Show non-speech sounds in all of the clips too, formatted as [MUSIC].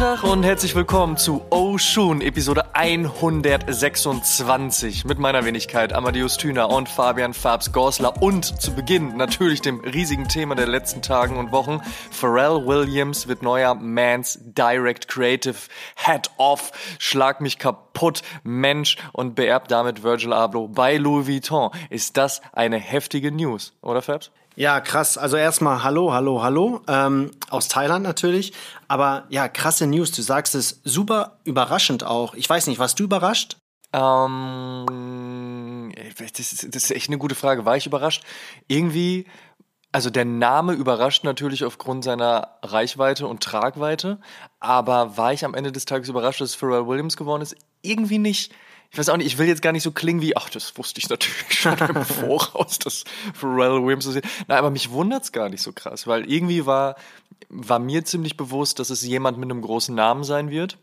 Tag und herzlich willkommen zu Oshun, Episode 126 mit meiner Wenigkeit Amadeus Thüner und Fabian Fabs Gorsler und zu Beginn natürlich dem riesigen Thema der letzten Tagen und Wochen. Pharrell Williams wird neuer Mans Direct Creative Head of Schlag mich kaputt Mensch und beerbt damit Virgil Abloh bei Louis Vuitton. Ist das eine heftige News, oder Fabs? Ja, krass. Also erstmal Hallo, Hallo, Hallo. Ähm, aus Thailand natürlich. Aber ja, krasse News. Du sagst es super überraschend auch. Ich weiß nicht, warst du überrascht? Ähm, das, ist, das ist echt eine gute Frage. War ich überrascht? Irgendwie, also der Name überrascht natürlich aufgrund seiner Reichweite und Tragweite. Aber war ich am Ende des Tages überrascht, dass Pharrell Williams geworden ist? Irgendwie nicht ich weiß auch nicht, ich will jetzt gar nicht so klingen wie, ach, das wusste ich natürlich schon im [LAUGHS] Voraus, dass Pharrell Williams so sieht. Nein, aber mich wundert's gar nicht so krass, weil irgendwie war, war mir ziemlich bewusst, dass es jemand mit einem großen Namen sein wird.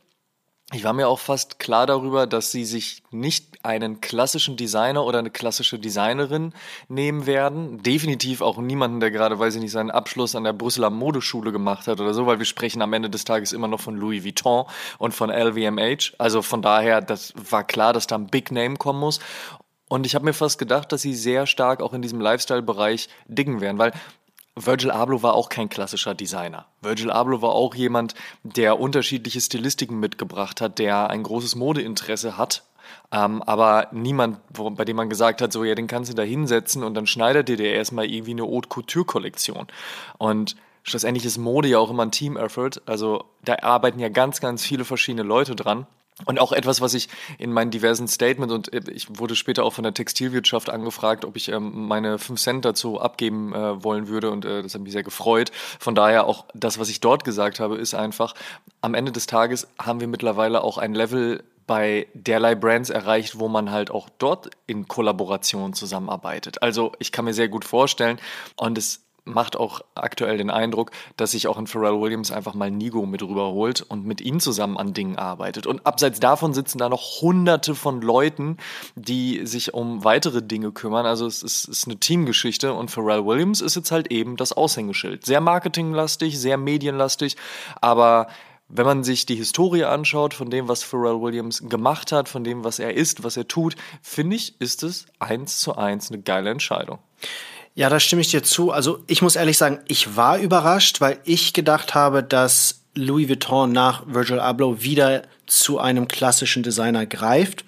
Ich war mir auch fast klar darüber, dass sie sich nicht einen klassischen Designer oder eine klassische Designerin nehmen werden. Definitiv auch niemanden, der gerade, weiß ich nicht, seinen Abschluss an der Brüsseler Modeschule gemacht hat oder so, weil wir sprechen am Ende des Tages immer noch von Louis Vuitton und von LVMH. Also von daher, das war klar, dass da ein Big Name kommen muss. Und ich habe mir fast gedacht, dass sie sehr stark auch in diesem Lifestyle-Bereich diggen werden, weil Virgil Abloh war auch kein klassischer Designer. Virgil Abloh war auch jemand, der unterschiedliche Stilistiken mitgebracht hat, der ein großes Modeinteresse hat. Ähm, aber niemand, wo, bei dem man gesagt hat, so, ja, den kannst du da hinsetzen und dann schneidet dir der erstmal irgendwie eine Haute Couture Kollektion. Und schlussendlich ist Mode ja auch immer ein Team-Effort. Also da arbeiten ja ganz, ganz viele verschiedene Leute dran. Und auch etwas, was ich in meinen diversen Statements und äh, ich wurde später auch von der Textilwirtschaft angefragt, ob ich ähm, meine 5 Cent dazu abgeben äh, wollen würde und äh, das hat mich sehr gefreut. Von daher auch das, was ich dort gesagt habe, ist einfach, am Ende des Tages haben wir mittlerweile auch ein Level bei derlei Brands erreicht, wo man halt auch dort in Kollaboration zusammenarbeitet. Also ich kann mir sehr gut vorstellen und es macht auch aktuell den Eindruck, dass sich auch in Pharrell Williams einfach mal Nigo mit rüberholt und mit ihm zusammen an Dingen arbeitet. Und abseits davon sitzen da noch hunderte von Leuten, die sich um weitere Dinge kümmern. Also es ist, ist eine Teamgeschichte und Pharrell Williams ist jetzt halt eben das Aushängeschild. Sehr marketinglastig, sehr medienlastig, aber wenn man sich die Historie anschaut von dem, was Pharrell Williams gemacht hat, von dem, was er ist, was er tut, finde ich, ist es eins zu eins eine geile Entscheidung. Ja, da stimme ich dir zu. Also ich muss ehrlich sagen, ich war überrascht, weil ich gedacht habe, dass Louis Vuitton nach Virgil Abloh wieder zu einem klassischen Designer greift.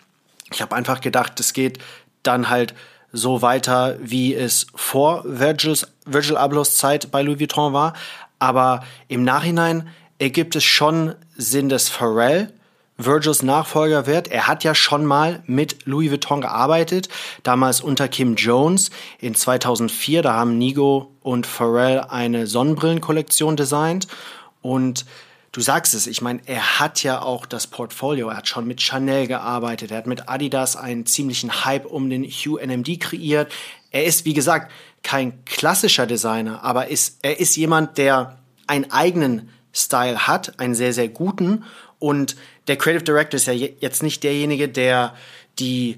Ich habe einfach gedacht, es geht dann halt so weiter, wie es vor Virgils, Virgil Ablohs Zeit bei Louis Vuitton war. Aber im Nachhinein ergibt es schon Sinn, dass Pharrell Virgils Nachfolger wird. Er hat ja schon mal mit Louis Vuitton gearbeitet, damals unter Kim Jones. In 2004, da haben Nigo und Pharrell eine Sonnenbrillenkollektion designt. Und du sagst es, ich meine, er hat ja auch das Portfolio. Er hat schon mit Chanel gearbeitet. Er hat mit Adidas einen ziemlichen Hype um den Hue NMD kreiert. Er ist, wie gesagt, kein klassischer Designer, aber ist, er ist jemand, der einen eigenen Style hat, einen sehr, sehr guten. Und der Creative Director ist ja jetzt nicht derjenige, der die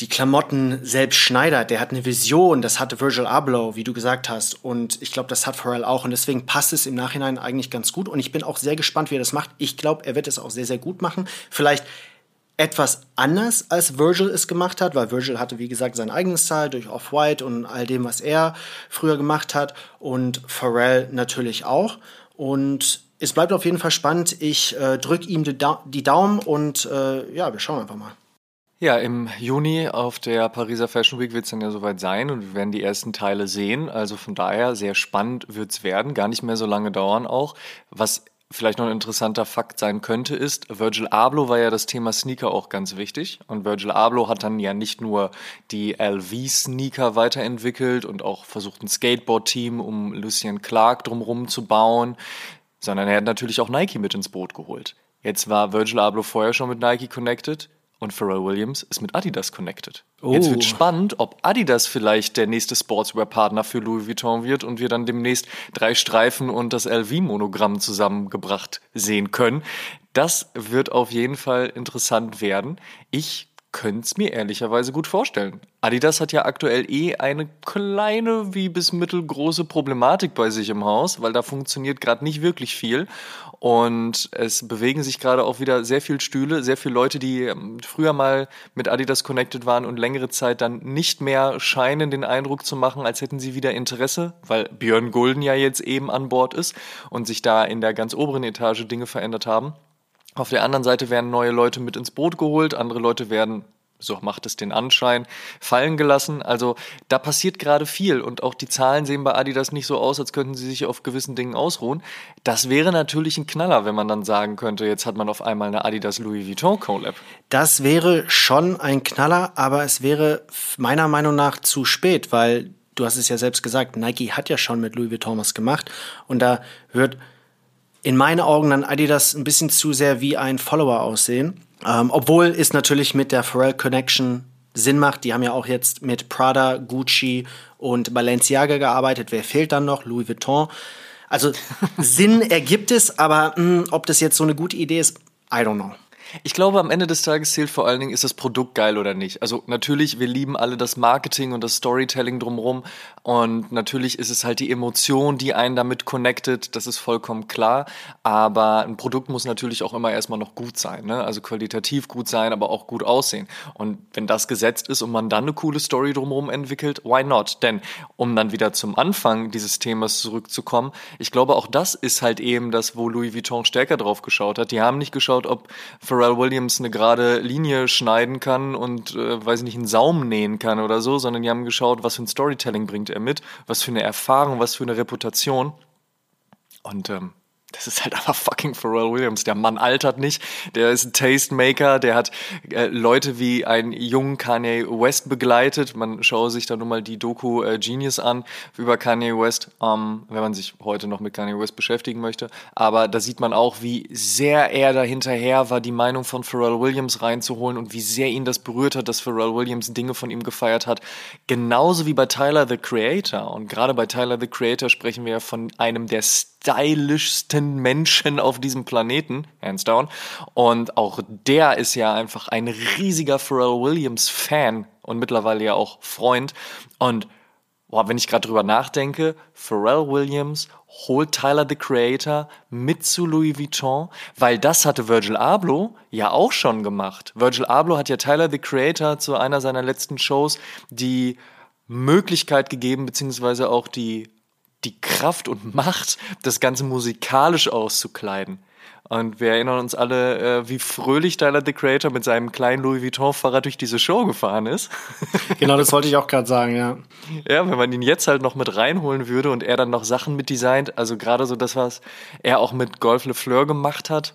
die Klamotten selbst schneidert, der hat eine Vision, das hatte Virgil Abloh, wie du gesagt hast, und ich glaube, das hat Pharrell auch, und deswegen passt es im Nachhinein eigentlich ganz gut, und ich bin auch sehr gespannt, wie er das macht. Ich glaube, er wird es auch sehr, sehr gut machen. Vielleicht etwas anders, als Virgil es gemacht hat, weil Virgil hatte, wie gesagt, seinen eigenen Style durch Off-White und all dem, was er früher gemacht hat, und Pharrell natürlich auch. Und es bleibt auf jeden Fall spannend. Ich äh, drücke ihm die, da die, Daumen und äh, ja, wir schauen einfach mal. Ja, im Juni auf der Pariser Fashion Week wird es dann ja soweit sein und wir werden die ersten Teile sehen. Also von daher sehr spannend wird es werden, gar nicht mehr so lange dauern auch. Was vielleicht noch ein interessanter Fakt sein könnte, ist, Virgil Abloh war ja das Thema Sneaker auch ganz wichtig. Und Virgil Abloh hat dann ja nicht nur die LV-Sneaker weiterentwickelt und auch versucht, ein Skateboard-Team um Lucien Clark drumherum zu bauen sondern er hat natürlich auch Nike mit ins Boot geholt. Jetzt war Virgil Abloh vorher schon mit Nike connected und Pharrell Williams ist mit Adidas connected. Oh. Jetzt wird spannend, ob Adidas vielleicht der nächste Sportswear-Partner für Louis Vuitton wird und wir dann demnächst drei Streifen und das LV-Monogramm zusammengebracht sehen können. Das wird auf jeden Fall interessant werden. Ich könnte es mir ehrlicherweise gut vorstellen. Adidas hat ja aktuell eh eine kleine wie bis mittelgroße Problematik bei sich im Haus, weil da funktioniert gerade nicht wirklich viel. Und es bewegen sich gerade auch wieder sehr viel Stühle, sehr viele Leute, die ähm, früher mal mit Adidas connected waren und längere Zeit dann nicht mehr scheinen den Eindruck zu machen, als hätten sie wieder Interesse, weil Björn Gulden ja jetzt eben an Bord ist und sich da in der ganz oberen Etage Dinge verändert haben. Auf der anderen Seite werden neue Leute mit ins Boot geholt, andere Leute werden so macht es den Anschein, fallen gelassen. Also da passiert gerade viel und auch die Zahlen sehen bei Adidas nicht so aus, als könnten sie sich auf gewissen Dingen ausruhen. Das wäre natürlich ein Knaller, wenn man dann sagen könnte, jetzt hat man auf einmal eine Adidas Louis Vuitton Collab. Das wäre schon ein Knaller, aber es wäre meiner Meinung nach zu spät, weil du hast es ja selbst gesagt, Nike hat ja schon mit Louis Vuitton was gemacht und da wird in meinen Augen dann Adidas ein bisschen zu sehr wie ein Follower aussehen. Ähm, obwohl es natürlich mit der Pharrell Connection Sinn macht. Die haben ja auch jetzt mit Prada, Gucci und Balenciaga gearbeitet. Wer fehlt dann noch? Louis Vuitton. Also [LAUGHS] Sinn ergibt es, aber mh, hm, ob das jetzt so eine gute Idee ist, I don't know. Ich glaube, am Ende des Tages zählt vor allen Dingen, ist das Produkt geil oder nicht. Also natürlich, wir lieben alle das Marketing und das Storytelling drumherum. Und natürlich ist es halt die Emotion, die einen damit connectet. Das ist vollkommen klar. Aber ein Produkt muss natürlich auch immer erstmal noch gut sein. Ne? Also qualitativ gut sein, aber auch gut aussehen. Und wenn das gesetzt ist und man dann eine coole Story drumherum entwickelt, why not? Denn um dann wieder zum Anfang dieses Themas zurückzukommen, ich glaube, auch das ist halt eben das, wo Louis Vuitton stärker drauf geschaut hat. Die haben nicht geschaut, ob Pharrell Williams eine gerade Linie schneiden kann und, äh, weiß ich nicht, einen Saum nähen kann oder so, sondern die haben geschaut, was für ein Storytelling bringt er mit, was für eine Erfahrung, was für eine Reputation. Und ähm, das ist halt einfach fucking Pharrell Williams. Der Mann altert nicht. Der ist ein Tastemaker. Der hat äh, Leute wie einen jungen Kanye West begleitet. Man schaue sich da nur mal die Doku äh, Genius an über Kanye West, ähm, wenn man sich heute noch mit Kanye West beschäftigen möchte. Aber da sieht man auch, wie sehr er da hinterher war, die Meinung von Pharrell Williams reinzuholen und wie sehr ihn das berührt hat, dass Pharrell Williams Dinge von ihm gefeiert hat. Genauso wie bei Tyler the Creator. Und gerade bei Tyler the Creator sprechen wir von einem der stylischsten Menschen auf diesem Planeten, hands down. Und auch der ist ja einfach ein riesiger Pharrell Williams Fan und mittlerweile ja auch Freund. Und boah, wenn ich gerade drüber nachdenke, Pharrell Williams holt Tyler the Creator mit zu Louis Vuitton, weil das hatte Virgil Abloh ja auch schon gemacht. Virgil Abloh hat ja Tyler the Creator zu einer seiner letzten Shows die Möglichkeit gegeben, beziehungsweise auch die die Kraft und Macht, das Ganze musikalisch auszukleiden. Und wir erinnern uns alle, äh, wie fröhlich Tyler the Creator mit seinem kleinen Louis Vuitton-Fahrrad durch diese Show gefahren ist. [LAUGHS] Genau, das wollte ich auch gerade sagen, ja. Ja, wenn man ihn jetzt halt noch mit reinholen würde und er dann noch Sachen mitdesignt, also gerade so das, was er auch mit Golf Le Fleur gemacht hat,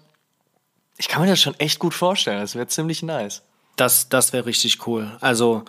ich kann mir das schon echt gut vorstellen. Das wäre ziemlich nice. Das, das wäre richtig cool. Also,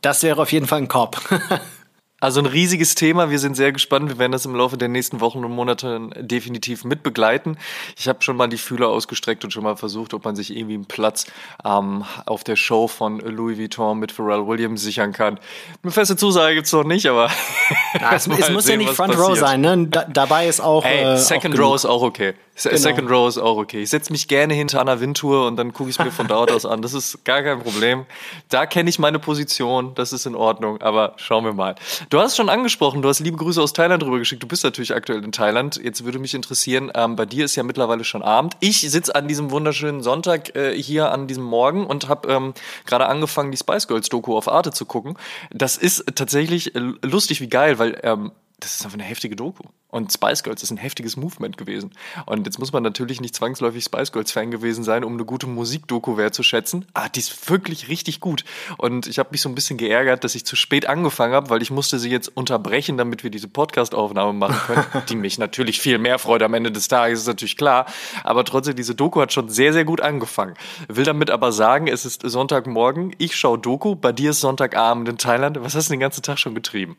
das wäre auf jeden Fall ein Korb. [LAUGHS] Also ein riesiges Thema. Wir sind sehr gespannt. Wir werden das im Laufe der nächsten Wochen und Monate definitiv mitbegleiten. Ich habe schon mal die Fühler ausgestreckt und schon mal versucht, ob man sich irgendwie einen Platz ähm, auf der Show von Louis Vuitton mit Pharrell Williams sichern kann. Eine feste Zusage gibt's noch nicht, aber [LAUGHS] ja, es, [LAUGHS] es muss sehen, ja nicht Front passiert. Row sein. Ne? Da, dabei ist auch. Hey, äh, Second auch Row ist auch okay. Genau. Second Row ist auch okay. Ich setze mich gerne hinter Anna Wintour und dann gucke ich es mir von dort aus an. Das ist gar kein Problem. Da kenne ich meine Position. Das ist in Ordnung. Aber schauen wir mal. Du hast schon angesprochen, du hast liebe Grüße aus Thailand rüber geschickt. Du bist natürlich aktuell in Thailand. Jetzt würde mich interessieren, ähm, bei dir ist ja mittlerweile schon Abend. Ich sitze an diesem wunderschönen Sonntag äh, hier an diesem Morgen und habe ähm, gerade angefangen, die Spice Girls Doku auf Arte zu gucken. Das ist tatsächlich lustig wie geil, weil ähm, das ist einfach eine heftige Doku. Und Spice Girls ist ein heftiges Movement gewesen. Und jetzt muss man natürlich nicht zwangsläufig Spice Girls Fan gewesen sein, um eine gute Musikdoku wertzuschätzen. Ah, die ist wirklich richtig gut. Und ich habe mich so ein bisschen geärgert, dass ich zu spät angefangen habe, weil ich musste sie jetzt unterbrechen, damit wir diese Podcast-Aufnahme machen können, [LAUGHS] die mich natürlich viel mehr freut am Ende des Tages, ist natürlich klar. Aber trotzdem, diese Doku hat schon sehr, sehr gut angefangen. Will damit aber sagen, es ist Sonntagmorgen, ich schaue Doku, bei dir ist Sonntagabend in Thailand. Was hast du den ganzen Tag schon getrieben?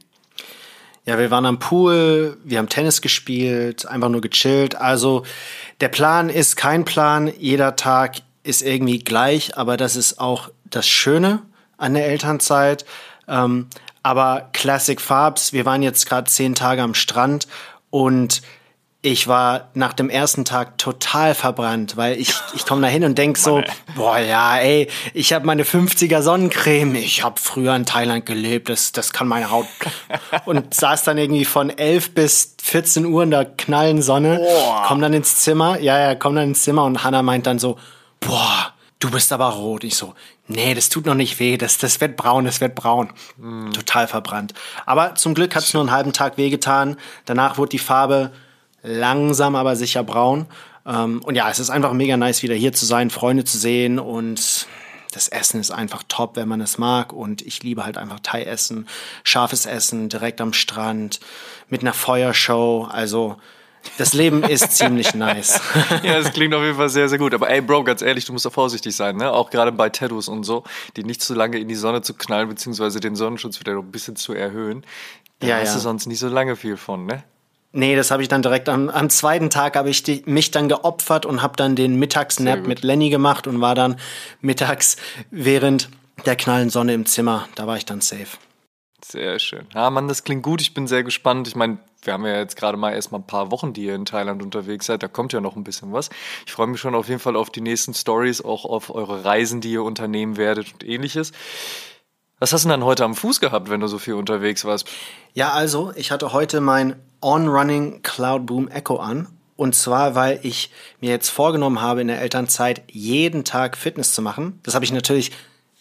Ja, wir waren am Pool, wir haben Tennis gespielt, einfach nur gechillt. Also der Plan ist kein Plan, jeder Tag ist irgendwie gleich, aber das ist auch das Schöne an der Elternzeit. Ähm, aber Classic Farbs, wir waren jetzt gerade zehn Tage am Strand und ich war nach dem ersten Tag total verbrannt, weil ich, [LAUGHS] ich komme da hin und denk so, boah, ja, ey, ich habe meine 50er Sonnencreme, ich habe früher in Thailand gelebt, das, das kann meine Haut. [LAUGHS] Und saß dann irgendwie von 11 bis 14 Uhr in der knallen Sonne, boah. komm dann ins Zimmer, ja, ja, komm dann ins Zimmer und Hannah meint dann so, boah, du bist aber rot. Ich so, nee, das tut noch nicht weh, das, das wird braun, das wird braun. Mm. Total verbrannt. Aber zum Glück hat es nur einen halben Tag wehgetan. Danach wurde die Farbe langsam aber sicher braun. Ähm, und ja, es ist einfach mega nice, wieder hier zu sein, Freunde zu sehen und das Essen ist einfach top, wenn man es mag. Und ich liebe halt einfach Thai-Essen, scharfes Essen, direkt am Strand, mit einer Feuershow. Also das Leben [LAUGHS] ist ziemlich nice. [LAUGHS] ja, das klingt auf jeden Fall sehr, sehr gut. Aber ey, Bro, ganz ehrlich, du musst auch vorsichtig sein, ne? Auch gerade bei Tattoos und so, die nicht zu lange in die Sonne zu knallen, beziehungsweise den Sonnenschutz wieder ein bisschen zu erhöhen. Da ja, hast ja. du sonst nicht so lange viel von, ne? Nee, das habe ich dann direkt am, am zweiten Tag habe ich die, mich dann geopfert und habe dann den Mittagsnap mit Lenny gemacht und war dann mittags während der knallen Sonne im Zimmer. Da war ich dann safe. Sehr schön. Ja, Mann, das klingt gut. Ich bin sehr gespannt. Ich meine, wir haben ja jetzt gerade mal erst mal ein paar Wochen, die ihr in Thailand unterwegs seid. Da kommt ja noch ein bisschen was. Ich freue mich schon auf jeden Fall auf die nächsten Stories, auch auf eure Reisen, die ihr unternehmen werdet und ähnliches. Was hast du denn dann heute am Fuß gehabt, wenn du so viel unterwegs warst? Ja, also, ich hatte heute mein On-Running Cloud Boom Echo an. Und zwar, weil ich mir jetzt vorgenommen habe, in der Elternzeit jeden Tag Fitness zu machen. Das habe ich natürlich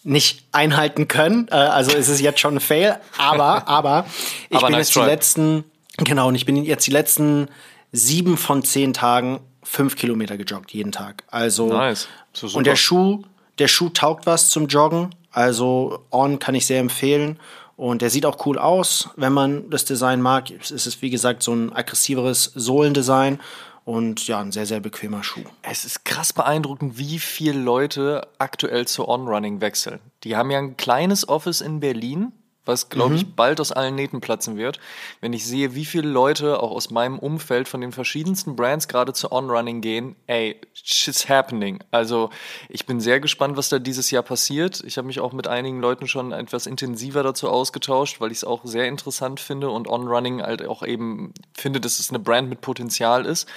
nicht einhalten können. Äh, also ist es jetzt schon ein Fail. Aber, [LAUGHS] aber ich aber bin nice jetzt try. die letzten, genau, und ich bin jetzt die letzten sieben von zehn Tagen fünf Kilometer gejoggt, jeden Tag. Also, nice. So und der Schuh, der Schuh taugt was zum Joggen. Also, On kann ich sehr empfehlen. Und der sieht auch cool aus, wenn man das Design mag. Es ist, wie gesagt, so ein aggressiveres Sohlendesign und ja, ein sehr, sehr bequemer Schuh. Es ist krass beeindruckend, wie viele Leute aktuell zu On-Running wechseln. Die haben ja ein kleines Office in Berlin was, glaube ich, mhm. bald aus allen Nähten platzen wird. Wenn ich sehe, wie viele Leute auch aus meinem Umfeld von den verschiedensten Brands gerade zu On-Running gehen, ey, shit's happening. Also ich bin sehr gespannt, was da dieses Jahr passiert. Ich habe mich auch mit einigen Leuten schon etwas intensiver dazu ausgetauscht, weil ich es auch sehr interessant finde und On-Running halt auch eben finde, dass es eine Brand mit Potenzial ist.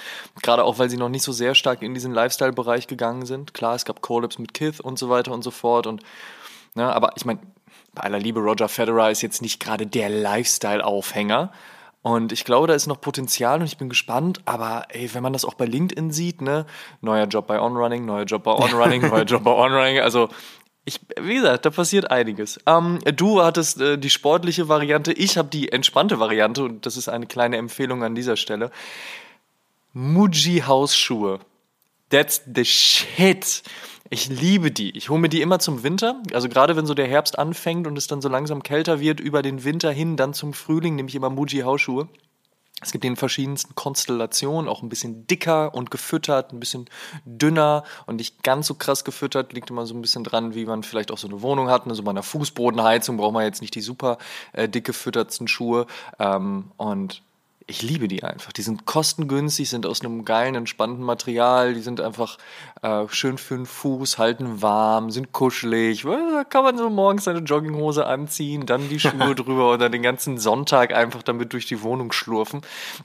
Gerade auch, weil sie noch nicht so sehr stark in diesen Lifestyle-Bereich gegangen sind. Klar, es gab Collabs mit Kith und so weiter und so fort und Ne, aber ich meine, bei aller Liebe, Roger Federer ist jetzt nicht gerade der Lifestyle-Aufhänger. Und ich glaube, da ist noch Potenzial und ich bin gespannt. Aber ey, wenn man das auch bei LinkedIn sieht, ne, neuer Job bei OnRunning, neuer Job bei [LAUGHS] OnRunning, neuer Job bei OnRunning, also ich, wie gesagt, da passiert einiges. Ähm, du hattest äh, die sportliche Variante, ich habe die entspannte Variante und das ist eine kleine Empfehlung an dieser Stelle. Muji Hausschuhe. That's the shit. Ich liebe die. Ich hole mir die immer zum Winter. Also gerade wenn so der Herbst anfängt und es dann so langsam kälter wird, über den Winter hin, dann zum Frühling, nehme ich immer Muji Hausschuhe. Es gibt in verschiedensten Konstellationen, auch ein bisschen dicker und gefüttert, ein bisschen dünner und nicht ganz so krass gefüttert. Liegt immer so ein bisschen dran, wie man vielleicht auch so eine Wohnung hat. Also bei einer Fußbodenheizung braucht man jetzt nicht die super äh, dick gefüttertsten Schuhe. Ähm, und ich liebe die einfach. Die sind kostengünstig, sind aus einem geilen, entspannten Material, die sind einfach äh, schön für den Fuß, halten warm, sind kuschelig. Da kann man so morgens seine Jogginghose anziehen, dann die Schuhe [LAUGHS] drüber oder den ganzen Sonntag einfach damit durch die Wohnung schlurfen.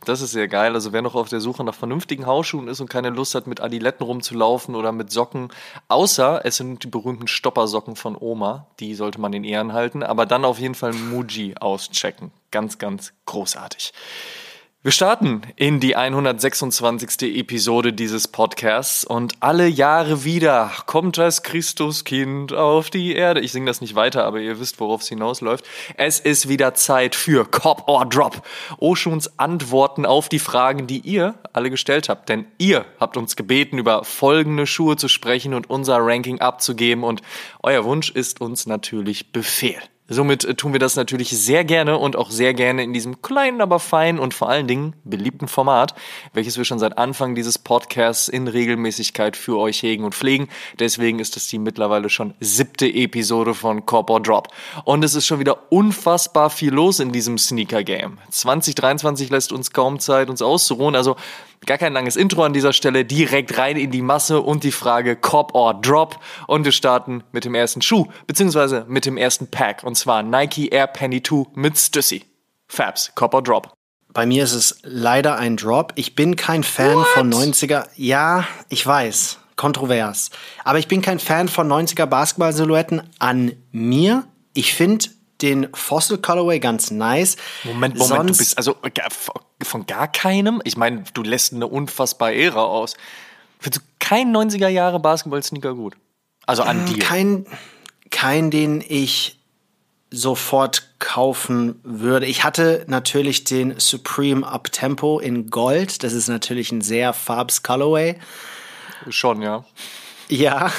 Das ist sehr geil. Also wer noch auf der Suche nach vernünftigen Hausschuhen ist und keine Lust hat, mit Adiletten rumzulaufen oder mit Socken, außer es sind die berühmten Stoppersocken von Oma, die sollte man in Ehren halten, aber dann auf jeden Fall Muji auschecken. Ganz, ganz großartig. Wir starten in die 126. Episode dieses Podcasts und alle Jahre wieder kommt das Christuskind auf die Erde. Ich singe das nicht weiter, aber ihr wisst, worauf es hinausläuft. Es ist wieder Zeit für Cop or Drop. Oshuns Antworten auf die Fragen, die ihr alle gestellt habt. Denn ihr habt uns gebeten, über folgende Schuhe zu sprechen und unser Ranking abzugeben und euer Wunsch ist uns natürlich Befehl. Somit äh, tun wir das natürlich sehr gerne und auch sehr gerne in diesem kleinen, aber feinen und vor allen Dingen beliebten Format, welches wir schon seit Anfang dieses Podcasts in Regelmäßigkeit für euch hegen und pflegen. Deswegen ist es die mittlerweile schon siebte Episode von Corp or Drop. Und es ist schon wieder unfassbar viel los in diesem Sneaker-Game. 2023 lässt uns kaum Zeit, uns auszuruhen. Also Gar kein langes Intro an dieser Stelle, direkt rein in die Masse und die Frage Cop or Drop. Und wir starten mit dem ersten Schuh, beziehungsweise mit dem ersten Pack. Und zwar Nike Air Penny 2 mit Stussy. Fabs, Cop or Drop. Bei mir ist es leider ein Drop. Ich bin kein Fan What? von 90er. Ja, ich weiß. Kontrovers. Aber ich bin kein Fan von 90er Basketball-Silhouetten an mir. Ich finde den Fossil Colorway ganz nice. Moment, Moment, Sonst, du bist also von gar keinem? Ich meine, du lässt eine unfassbare Ära aus. Findest du keinen 90er Jahre Basketball-Sneaker gut? Also an dir. kein, kein, den ich sofort kaufen würde. Ich hatte natürlich den Supreme Uptempo in Gold. Das ist natürlich ein sehr Farbs Colorway. Schon, ja. Ja.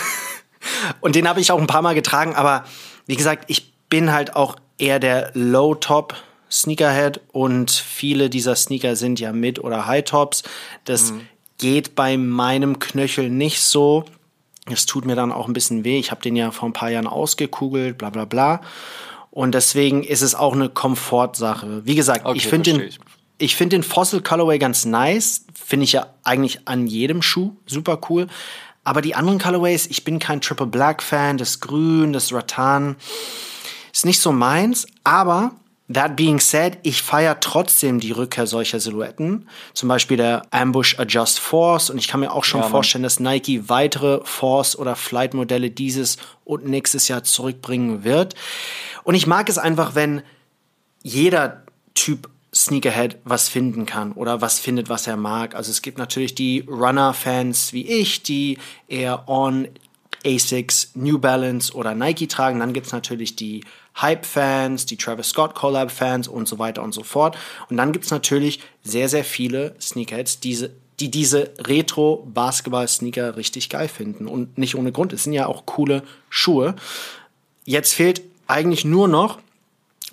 [LAUGHS] Und den habe ich auch ein paar Mal getragen, aber wie gesagt, ich bin halt auch eher der Low-Top Sneakerhead und viele dieser Sneaker sind ja Mid- oder High-Tops. Das geht bei meinem Knöchel nicht so. Es tut mir dann auch ein bisschen weh. Ich habe den ja vor ein paar Jahren ausgekugelt, bla bla bla. Und deswegen ist es auch eine Komfortsache. Wie gesagt, Okay, ich finde den, ich finde den Fossil Colorway ganz nice. Finde ich ja eigentlich an jedem Schuh super cool. Aber die anderen Colorways, ich bin kein Triple Black Fan. Das Grün, das Rattan ist nicht so meins. Aber that being said, ich feiere trotzdem die Rückkehr solcher Silhouetten. Zum Beispiel der Ambush Adjust Force. Und ich kann mir auch schon Ja, vorstellen, dass Nike weitere Force oder Flight Modelle dieses und nächstes Jahr zurückbringen wird. Und ich mag es einfach, wenn jeder Typ Sneakerhead was finden kann oder was findet, was er mag. Also es gibt natürlich die Runner-Fans wie ich, die eher On, Asics, New Balance oder Nike tragen. Dann gibt's natürlich die Hype-Fans, die Travis Scott Collab-Fans und so weiter und so fort. Und dann gibt's natürlich sehr, sehr viele Sneakerheads, diese, die diese Retro-Basketball-Sneaker richtig geil finden. Und nicht ohne Grund. Es sind ja auch coole Schuhe. Jetzt fehlt eigentlich nur noch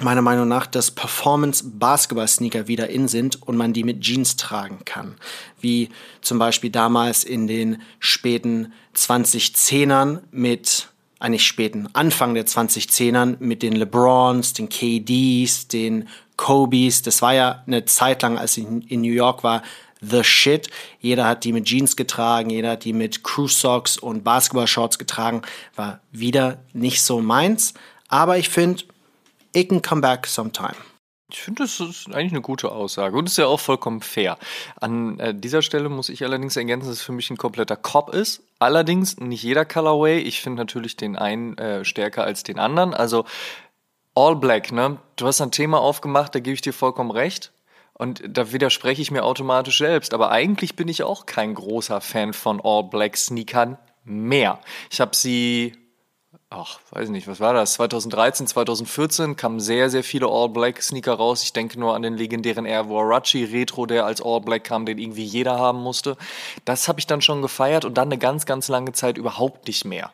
meiner Meinung nach, dass Performance-Basketball-Sneaker wieder in sind und man die mit Jeans tragen kann. Wie zum Beispiel damals in den späten 2010ern mit, eigentlich späten Anfang der 2010ern mit den LeBrons, den KDs, den Kobes. Das war ja eine Zeit lang, als ich in New York war, the shit. Jeder hat die mit Jeans getragen, jeder hat die mit Crew Socks und Basketball-Shorts getragen. War wieder nicht so meins. Aber ich finde, it can come back sometime. Ich finde, das ist eigentlich eine gute Aussage und ist ja auch vollkommen fair. An äh, dieser Stelle muss ich allerdings ergänzen, dass es für mich ein kompletter Cop ist. Allerdings nicht jeder Colorway. Ich finde natürlich den einen äh, stärker als den anderen. Also All Black, ne? Du hast ein Thema aufgemacht, da gebe ich dir vollkommen recht. Und da widerspreche ich mir automatisch selbst. Aber eigentlich bin ich auch kein großer Fan von All Black Sneakern mehr. Ich habe sie ach, weiß nicht, was war das? 2013, 2014 kamen sehr, sehr viele All-Black-Sneaker raus. Ich denke nur an den legendären Air Warachi Retro, der als All-Black kam, den irgendwie jeder haben musste. Das habe ich dann schon gefeiert und dann eine ganz, ganz lange Zeit überhaupt nicht mehr.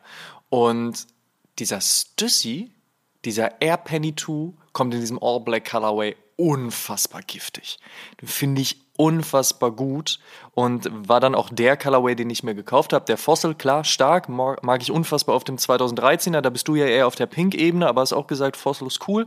Und dieser Stussy, dieser Air Penny 2, kommt in diesem All-Black Colorway unfassbar giftig. Finde ich unfassbar gut und war dann auch der Colorway, den ich mir gekauft habe. Der Fossil, klar, stark, mag, ich unfassbar auf dem 2013er. Da bist du ja eher auf der Pink-Ebene, aber hast auch gesagt, Fossil ist cool.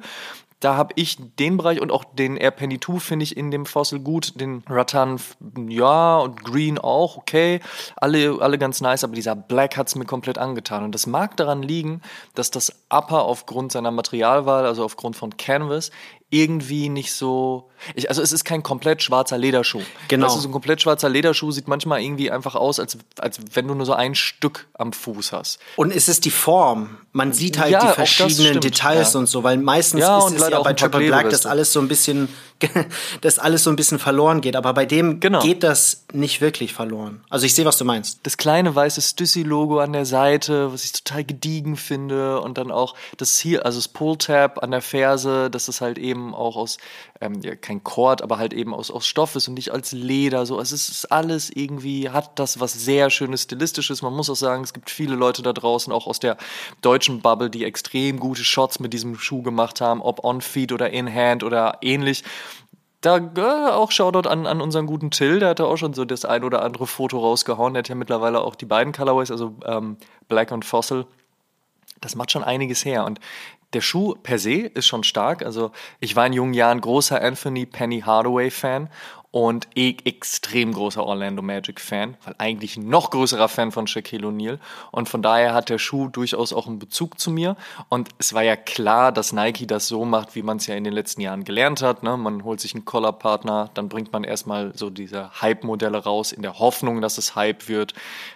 Da habe ich den Bereich und auch den Air Penny 2 finde ich in dem Fossil gut. Den Rattan, ja, und Green auch, okay. Alle, alle ganz nice, aber dieser Black hat es mir komplett angetan. Und das mag daran liegen, dass das Upper aufgrund seiner Materialwahl, also aufgrund von Canvas, irgendwie nicht so. Ich, also es ist kein komplett schwarzer Lederschuh. Genau. Weißt du, so ein komplett schwarzer Lederschuh sieht manchmal irgendwie einfach aus, als, als wenn du nur so ein Stück am Fuß hast. Und es ist die Form. Man sieht halt Ja, die verschiedenen Details ja. und so, weil meistens Ja, ist es ja auch bei Triple Black, dass alles so ein bisschen, [LAUGHS] dass alles so ein bisschen verloren geht. Aber bei dem Genau. geht das nicht wirklich verloren. Also ich sehe, was du meinst. das kleine weiße Stussy-Logo an der Seite, was ich total gediegen finde. Und dann auch das hier, also das Pull-Tab an der Ferse, dass es halt eben auch aus, ähm, ja, kein Kord, aber halt eben aus, aus Stoff ist und nicht als Leder. So, also es ist alles irgendwie, hat das was sehr schönes Stilistisches. Man muss auch sagen, es gibt viele Leute da draußen, auch aus der deutschen Bubble, die extrem gute Shots mit diesem Schuh gemacht haben, ob on-feet oder in-hand oder ähnlich. Da äh, auch Shoutout an, an unseren guten Till, der hat da auch schon so das ein oder andere Foto rausgehauen. Der hat ja mittlerweile auch die beiden Colorways, also ähm, Black und Fossil. Das macht schon einiges her. Und der Schuh per se ist schon stark. Also ich war in jungen Jahren großer Anthony Penny Hardaway Fan und eh extrem großer Orlando Magic Fan, weil eigentlich noch größerer Fan von Shaquille O'Neal und von daher hat der Schuh durchaus auch einen Bezug zu mir und es war ja klar, dass Nike das so macht, wie man es ja in den letzten Jahren gelernt hat. Ne? Man holt sich einen Collar-Partner, dann bringt man erstmal so diese Hype-Modelle raus in der Hoffnung, dass es Hype wird.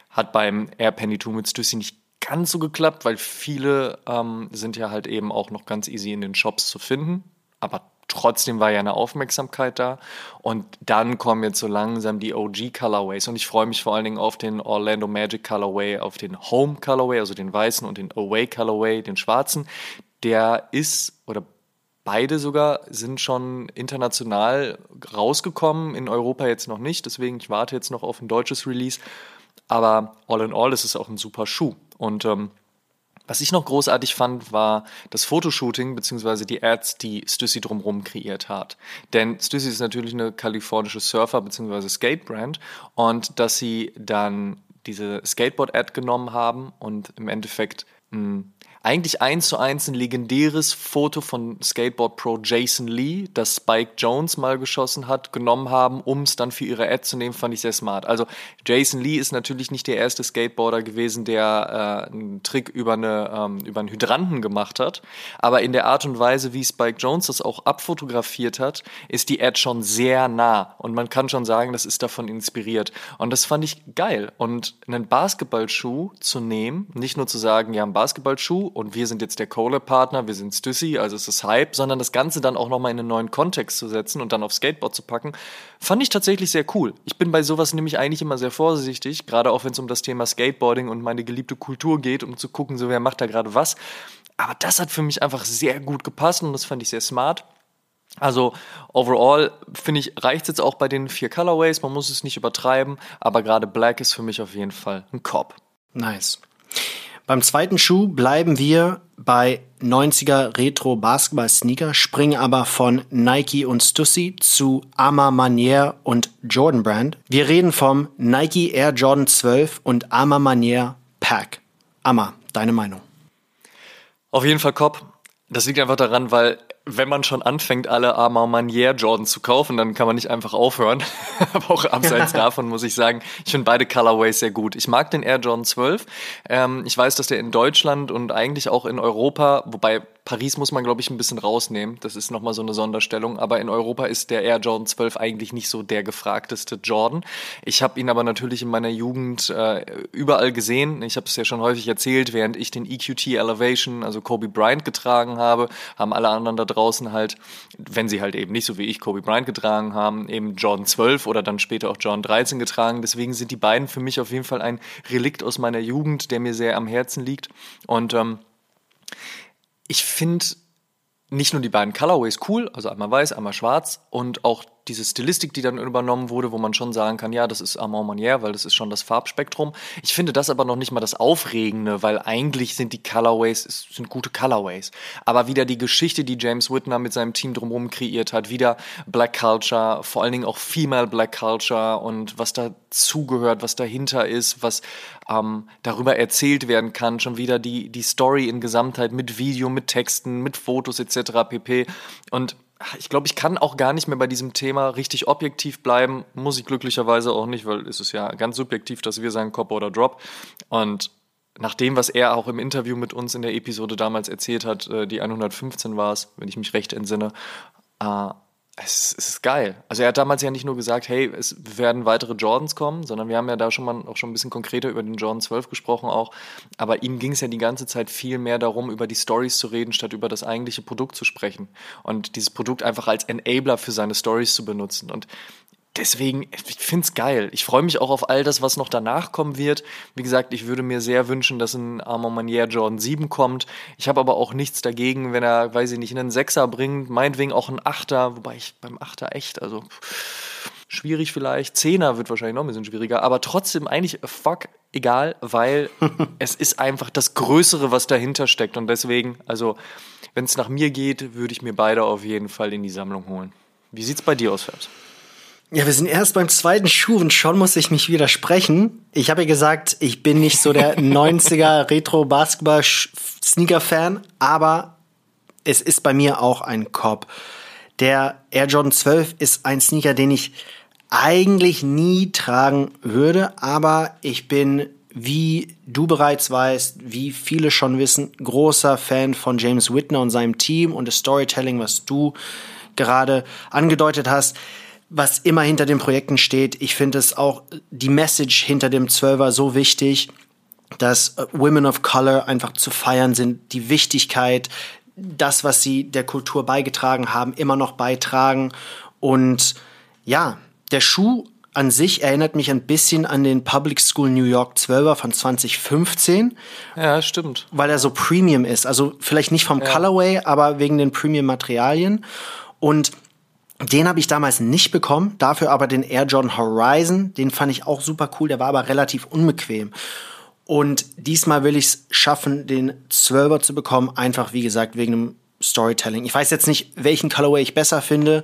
Hat beim Air Penny 2 mit Stussy nicht ganz so geklappt, weil viele ähm, sind ja halt eben auch noch ganz easy in den Shops zu finden. Aber trotzdem war ja eine Aufmerksamkeit da. Und dann kommen jetzt so langsam die OG Colorways. Und ich freue mich vor allen Dingen auf den Orlando Magic Colorway, auf den Home Colorway, also den weißen und den Away Colorway, den schwarzen. Der ist oder Beide sogar sind schon international rausgekommen, in Europa jetzt noch nicht, deswegen ich warte jetzt noch auf ein deutsches Release. Aber all in all ist auch ein super Schuh. Und ähm, was ich noch großartig fand, war das Fotoshooting bzw. die Ads, die Stussy drumherum kreiert hat. Denn Stussy ist natürlich eine kalifornische Surfer- bzw. Skate-Brand und dass sie dann diese Skateboard-Ad genommen haben und im Endeffekt mh, hm, eigentlich eins zu eins ein legendäres Foto von Skateboard Pro Jason Lee, das Spike Jones mal geschossen hat, genommen haben, um es dann für ihre Ad zu nehmen, fand ich sehr smart. Also Jason Lee ist natürlich nicht der erste Skateboarder gewesen, der äh, einen Trick über, eine, ähm, über einen Hydranten gemacht hat, aber in der Art und Weise, wie Spike Jones das auch abfotografiert hat, ist die Ad schon sehr nah und man kann schon sagen, das ist davon inspiriert. Und das fand ich geil. Und einen Basketballschuh zu nehmen, nicht nur zu sagen, ja, ein Basketballschuh und wir sind jetzt der Kohler-Partner, wir sind Stussy, also es ist Hype, sondern das Ganze dann auch nochmal in einen neuen Kontext zu setzen und dann auf Skateboard zu packen, fand ich tatsächlich sehr cool. Ich bin bei sowas nämlich eigentlich immer sehr vorsichtig, gerade auch wenn es um das Thema Skateboarding und meine geliebte Kultur geht, um zu gucken, so wer macht da gerade was. Aber das hat für mich einfach sehr gut gepasst und das fand ich sehr smart. Also overall finde ich, reicht es jetzt auch bei den vier Colorways, man muss es nicht übertreiben, aber gerade Black ist für mich auf jeden Fall ein Cop. Nice. Beim zweiten Schuh bleiben wir bei 90er Retro Basketball Sneaker, springen aber von Nike und Stussy zu Ama Manier und Jordan Brand. Wir reden vom Nike Air Jordan 12 und Ama Manier Pack. Ama, deine Meinung? Auf jeden Fall Cop. Das liegt einfach daran, weil wenn man schon anfängt, alle Armand Manier Jordan zu kaufen, dann kann man nicht einfach aufhören. [LAUGHS] Aber auch abseits [LAUGHS] davon muss ich sagen, ich finde beide Colorways sehr gut. Ich mag den Air Jordan 12. Ähm, ich weiß, dass der in Deutschland und eigentlich auch in Europa, wobei Paris muss man, glaube ich, ein bisschen rausnehmen. Das ist nochmal so eine Sonderstellung. Aber in Europa ist der Air Jordan 12 eigentlich nicht so der gefragteste Jordan. Ich habe ihn aber natürlich in meiner Jugend äh, überall gesehen. Ich habe es ja schon häufig erzählt, während ich den EQT Elevation, also Kobe Bryant, getragen habe, haben alle anderen da draußen halt, wenn sie halt eben nicht so wie ich Kobe Bryant getragen haben, eben Jordan 12 oder dann später auch Jordan 13 getragen. Deswegen sind die beiden für mich auf jeden Fall ein Relikt aus meiner Jugend, der mir sehr am Herzen liegt. Und ähm, ich finde nicht nur die beiden Colorways cool, also einmal weiß, einmal schwarz und auch diese Stilistik, die dann übernommen wurde, wo man schon sagen kann, ja, das ist Armand Manier, weil das ist schon das Farbspektrum. Ich finde das aber noch nicht mal das Aufregende, weil eigentlich sind die Colorways, sind gute Colorways. Aber wieder die Geschichte, die James Whitner mit seinem Team drumherum kreiert hat, wieder Black Culture, vor allen Dingen auch Female Black Culture und was dazugehört, was dahinter ist, was ähm, darüber erzählt werden kann, schon wieder die, die Story in Gesamtheit mit Video, mit Texten, mit Fotos etc. pp. Und ich glaube, ich kann auch gar nicht mehr bei diesem Thema richtig objektiv bleiben. Muss ich glücklicherweise auch nicht, weil es ist ja ganz subjektiv, dass wir sagen Cop oder Drop. Und nach dem, was er auch im Interview mit uns in der Episode damals erzählt hat, äh, die 115 war es, wenn ich mich recht entsinne, äh, es, ist geil. Also er hat damals ja nicht nur gesagt, hey, es werden weitere Jordans kommen, sondern wir haben ja da schon mal auch schon ein bisschen konkreter über den Jordan 12 gesprochen auch. Aber ihm ging es ja die ganze Zeit viel mehr darum, über die Stories zu reden, statt über das eigentliche Produkt zu sprechen. Und dieses Produkt einfach als Enabler für seine Stories zu benutzen. Und deswegen, ich finde es geil. Ich freue mich auch auf all das, was noch danach kommen wird. Wie gesagt, ich würde mir sehr wünschen, dass ein Armand Manier Jordan 7 kommt. Ich habe aber auch nichts dagegen, wenn er, weiß ich nicht, einen Sechser bringt, meinetwegen auch einen Achter, wobei ich beim Achter echt, also schwierig vielleicht. Zehner wird wahrscheinlich noch ein bisschen schwieriger, aber trotzdem eigentlich fuck egal, weil [LAUGHS] es ist einfach das Größere, was dahinter steckt. Und deswegen, also, wenn es nach mir geht, würde ich mir beide auf jeden Fall in die Sammlung holen. Wie sieht's bei dir aus, Fabs? Ja, wir sind erst beim zweiten Schuh und schon muss ich mich widersprechen. Ich habe ja gesagt, ich bin nicht so der [LAUGHS] 90er Retro Basketball Sneaker Fan, aber es ist bei mir auch ein Korb. Der Air Jordan 12 ist ein Sneaker, den ich eigentlich nie tragen würde, aber ich bin, wie du bereits weißt, wie viele schon wissen, großer Fan von James Whitner und seinem Team und das Storytelling, was du gerade angedeutet hast was immer hinter den Projekten steht. Ich finde es auch die Message hinter dem Zwölfer so wichtig, dass äh, Women of Color einfach zu feiern sind, die Wichtigkeit, das, was sie der Kultur beigetragen haben, immer noch beitragen. Und ja, der Schuh an sich erinnert mich ein bisschen an den Public School New York 12er von 2015. Ja, stimmt. Weil er so Premium ist. Also vielleicht nicht vom ja. Colorway, aber wegen den Premium-Materialien. Und den habe ich damals nicht bekommen, dafür aber den Air Jordan Horizon, den fand ich auch super cool, der war aber relativ unbequem. Und diesmal will ich es schaffen, den 12er zu bekommen, einfach wie gesagt wegen dem Storytelling. Ich weiß jetzt nicht, welchen Colorway ich besser finde.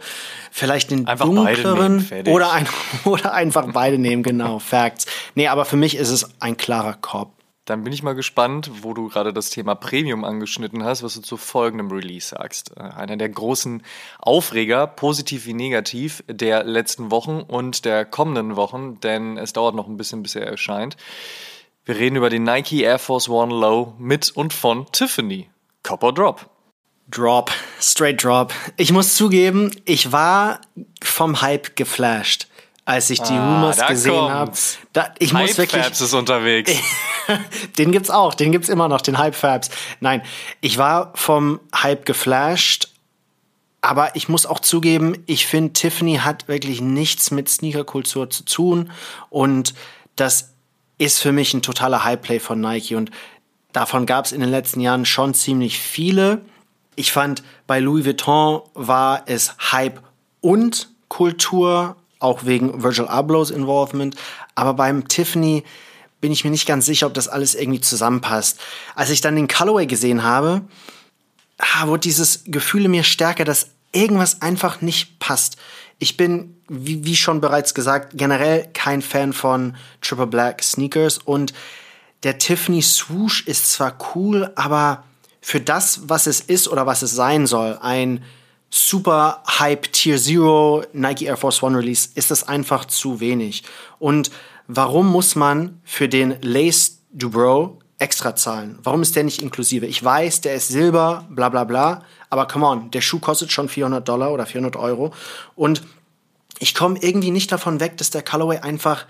Vielleicht den einfach dunkleren oder, ein, [LAUGHS] oder einfach beide nehmen, genau, [LAUGHS] Facts. Nee, aber für mich ist es ein klarer Korb. Dann bin ich mal gespannt, wo du gerade das Thema Premium angeschnitten hast, was du zu folgendem Release sagst. Äh, einer der großen Aufreger, positiv wie negativ, der letzten Wochen und der kommenden Wochen, denn es dauert noch ein bisschen, bis er erscheint. Wir reden über den Nike Air Force One Low mit und von Tiffany. Copper Drop. Drop, straight drop. Ich muss zugeben, ich war vom Hype geflasht als ich die ah, Rumors gesehen habe. Ich Hype muss wirklich. Fabs ist unterwegs. [LAUGHS] den gibt's auch, den gibt's immer noch, den Hype Fabs. Nein, ich war vom Hype geflasht, aber ich muss auch zugeben, ich finde, Tiffany hat wirklich nichts mit Sneakerkultur zu tun und das ist für mich ein totaler Hype-Play von Nike und davon gab es in den letzten Jahren schon ziemlich viele. Ich fand, bei Louis Vuitton war es Hype und Kultur auch wegen Virgil Ablohs Involvement. Aber beim Tiffany bin ich mir nicht ganz sicher, ob das alles irgendwie zusammenpasst. Als ich dann den Colorway gesehen habe, ah, wurde dieses Gefühl mir stärker, dass irgendwas einfach nicht passt. Ich bin, wie, wie schon bereits gesagt, generell kein Fan von Triple Black Sneakers und der Tiffany Swoosh ist zwar cool, aber für das, was es ist oder was es sein soll, ein super Hype Tier Zero Nike Air Force One Release ist das einfach zu wenig. Und warum muss man für den Lace Dubrow extra zahlen? Warum ist der nicht inklusive? Ich weiß, der ist Silber, bla bla bla, aber come on, der Schuh kostet schon 400 Dollar oder 400 Euro und ich komme irgendwie nicht davon weg, dass der Colorway einfach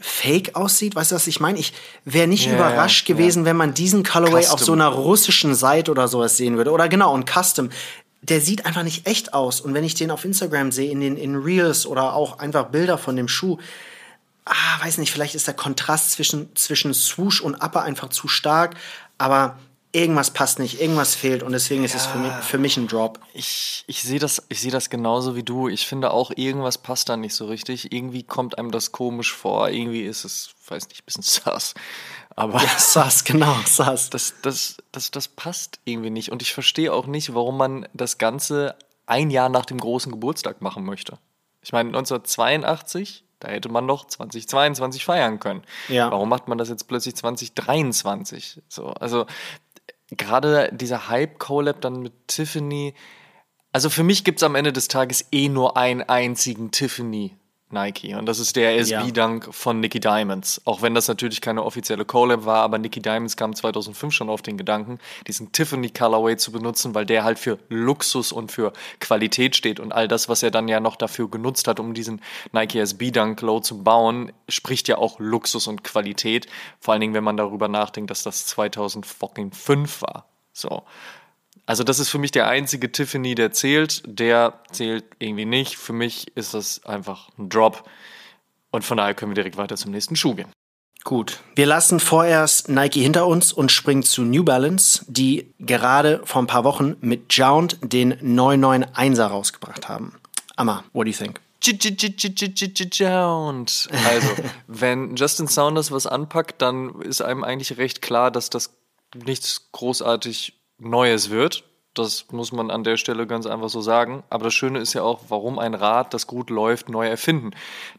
fake aussieht. Weißt du, was ich meine? Ich wäre nicht yeah, überrascht gewesen, yeah. wenn man diesen Colorway Custom. auf so einer russischen Seite oder sowas sehen würde. Oder genau, ein Custom der sieht einfach nicht echt aus. Und wenn ich den auf Instagram sehe, in den in Reels oder auch einfach Bilder von dem Schuh, ah, weiß nicht, vielleicht ist der Kontrast zwischen, zwischen Swoosh und Upper einfach zu stark, aber irgendwas passt nicht, irgendwas fehlt und deswegen ist ja, es für mich, für mich ein Drop. Ich, ich sehe das, seh das genauso wie du. Ich finde auch, irgendwas passt da nicht so richtig. Irgendwie kommt einem das komisch vor. Irgendwie ist es, weiß nicht, ein bisschen sass. Aber ja, sass, [LAUGHS] genau, sass. Das, das, das, das passt irgendwie nicht. Und ich verstehe auch nicht, warum man das Ganze ein Jahr nach dem großen Geburtstag machen möchte. Ich meine, 1982, da hätte man noch 2022 feiern können. Ja. Warum macht man das jetzt plötzlich 2023? So, also gerade dieser Hype-Collab dann mit Tiffany. Also für mich gibt es am Ende des Tages eh nur einen einzigen Tiffany Nike. Und das ist der SB-Dunk ja. von Nicky Diamonds. Auch wenn das natürlich keine offizielle Collab war, aber Nicky Diamonds kam 2005 schon auf den Gedanken, diesen Tiffany Colorway zu benutzen, weil der halt für Luxus und für Qualität steht. Und all das, was er dann ja noch dafür genutzt hat, um diesen Nike SB-Dunk Low zu bauen, spricht ja auch Luxus und Qualität. Vor allen Dingen, wenn man darüber nachdenkt, dass das 2005 war. So. Also das ist für mich der einzige Tiffany, der zählt. Der zählt irgendwie nicht. Für mich ist das einfach ein Drop. Und von daher können wir direkt weiter zum nächsten Schuh gehen. Gut, wir lassen vorerst Nike hinter uns und springen zu New Balance, die gerade vor ein paar Wochen mit Jound den 991er rausgebracht haben. Amma, what do you think? Jound. Also, wenn Justin Saunders was anpackt, dann ist einem eigentlich recht klar, dass das nichts großartig Neues wird. Das muss man an der Stelle ganz einfach so sagen. Aber das Schöne ist ja auch, warum ein Rad, das gut läuft, neu erfinden.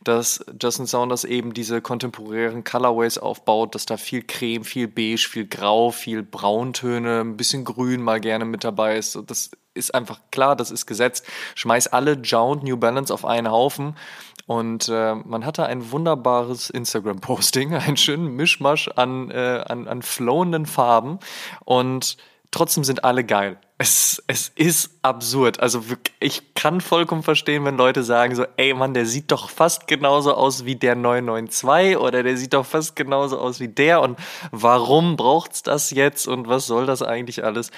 Dass Justin Saunders eben diese kontemporären Colorways aufbaut, dass da viel Creme, viel Beige, viel Grau, viel Brauntöne, ein bisschen Grün mal gerne mit dabei ist. Das ist einfach klar, das ist gesetzt. Schmeiß alle Jound New Balance auf einen Haufen. Und äh, man hatte ein wunderbares Instagram-Posting, [LAUGHS] einen schönen Mischmasch an, äh, an, an flowenden Farben. Und trotzdem sind alle geil. Es, es ist absurd. Also ich kann vollkommen verstehen, wenn Leute sagen so, ey Mann, der sieht doch fast genauso aus wie der 992 oder der sieht doch fast genauso aus wie der und warum braucht's das jetzt und was soll das eigentlich alles?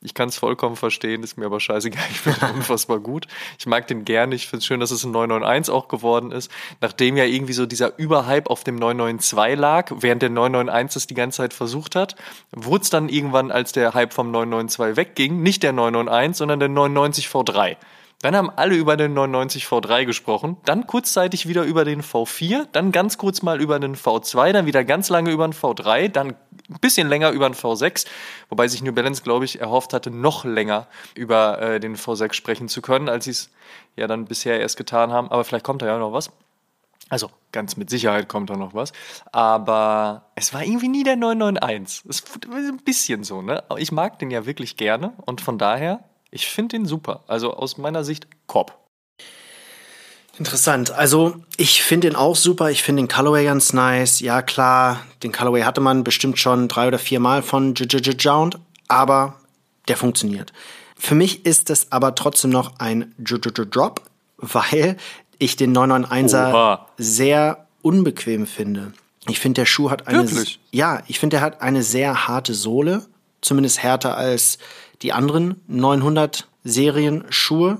Ich kann es vollkommen verstehen, ist mir aber scheißegal, [LAUGHS] ich finde unfassbar gut. Ich mag den gerne, ich finde es schön, dass es ein 991 auch geworden ist, nachdem ja irgendwie so dieser Überhype auf dem 992 lag, während der 991 es die ganze Zeit versucht hat, wurde es dann irgendwann, als der Hype vom 992 wegging, nicht der 991, sondern der 990 V3. Dann haben alle über den 990 V3 gesprochen, dann kurzzeitig wieder über den V4, dann ganz kurz mal über den V2, dann wieder ganz lange über den V3, dann ein bisschen länger über den V6, wobei sich New Balance, glaube ich, erhofft hatte, noch länger über äh, den V6 sprechen zu können, als sie es ja dann bisher erst getan haben. Aber vielleicht kommt da ja noch was. Also ganz mit Sicherheit kommt da noch was. Aber es war irgendwie nie der 991. Es ist ein bisschen so, ne? Ich mag den ja wirklich gerne und von daher ich finde ihn super. Also aus meiner Sicht Cop. Interessant. Also ich finde ihn auch super. Ich finde den Colorway ganz nice. Ja klar, den Colorway hatte man bestimmt schon drei oder vier Mal von Jound, aber der funktioniert. Für mich ist es aber trotzdem noch ein Drop, [LAUGHS] weil ich den 991er Oha. sehr unbequem finde. Ich finde, der Schuh hat eine. Wirklich? Ja, ich finde, der hat eine sehr harte Sohle. Zumindest härter als die anderen 900 Serien Schuhe.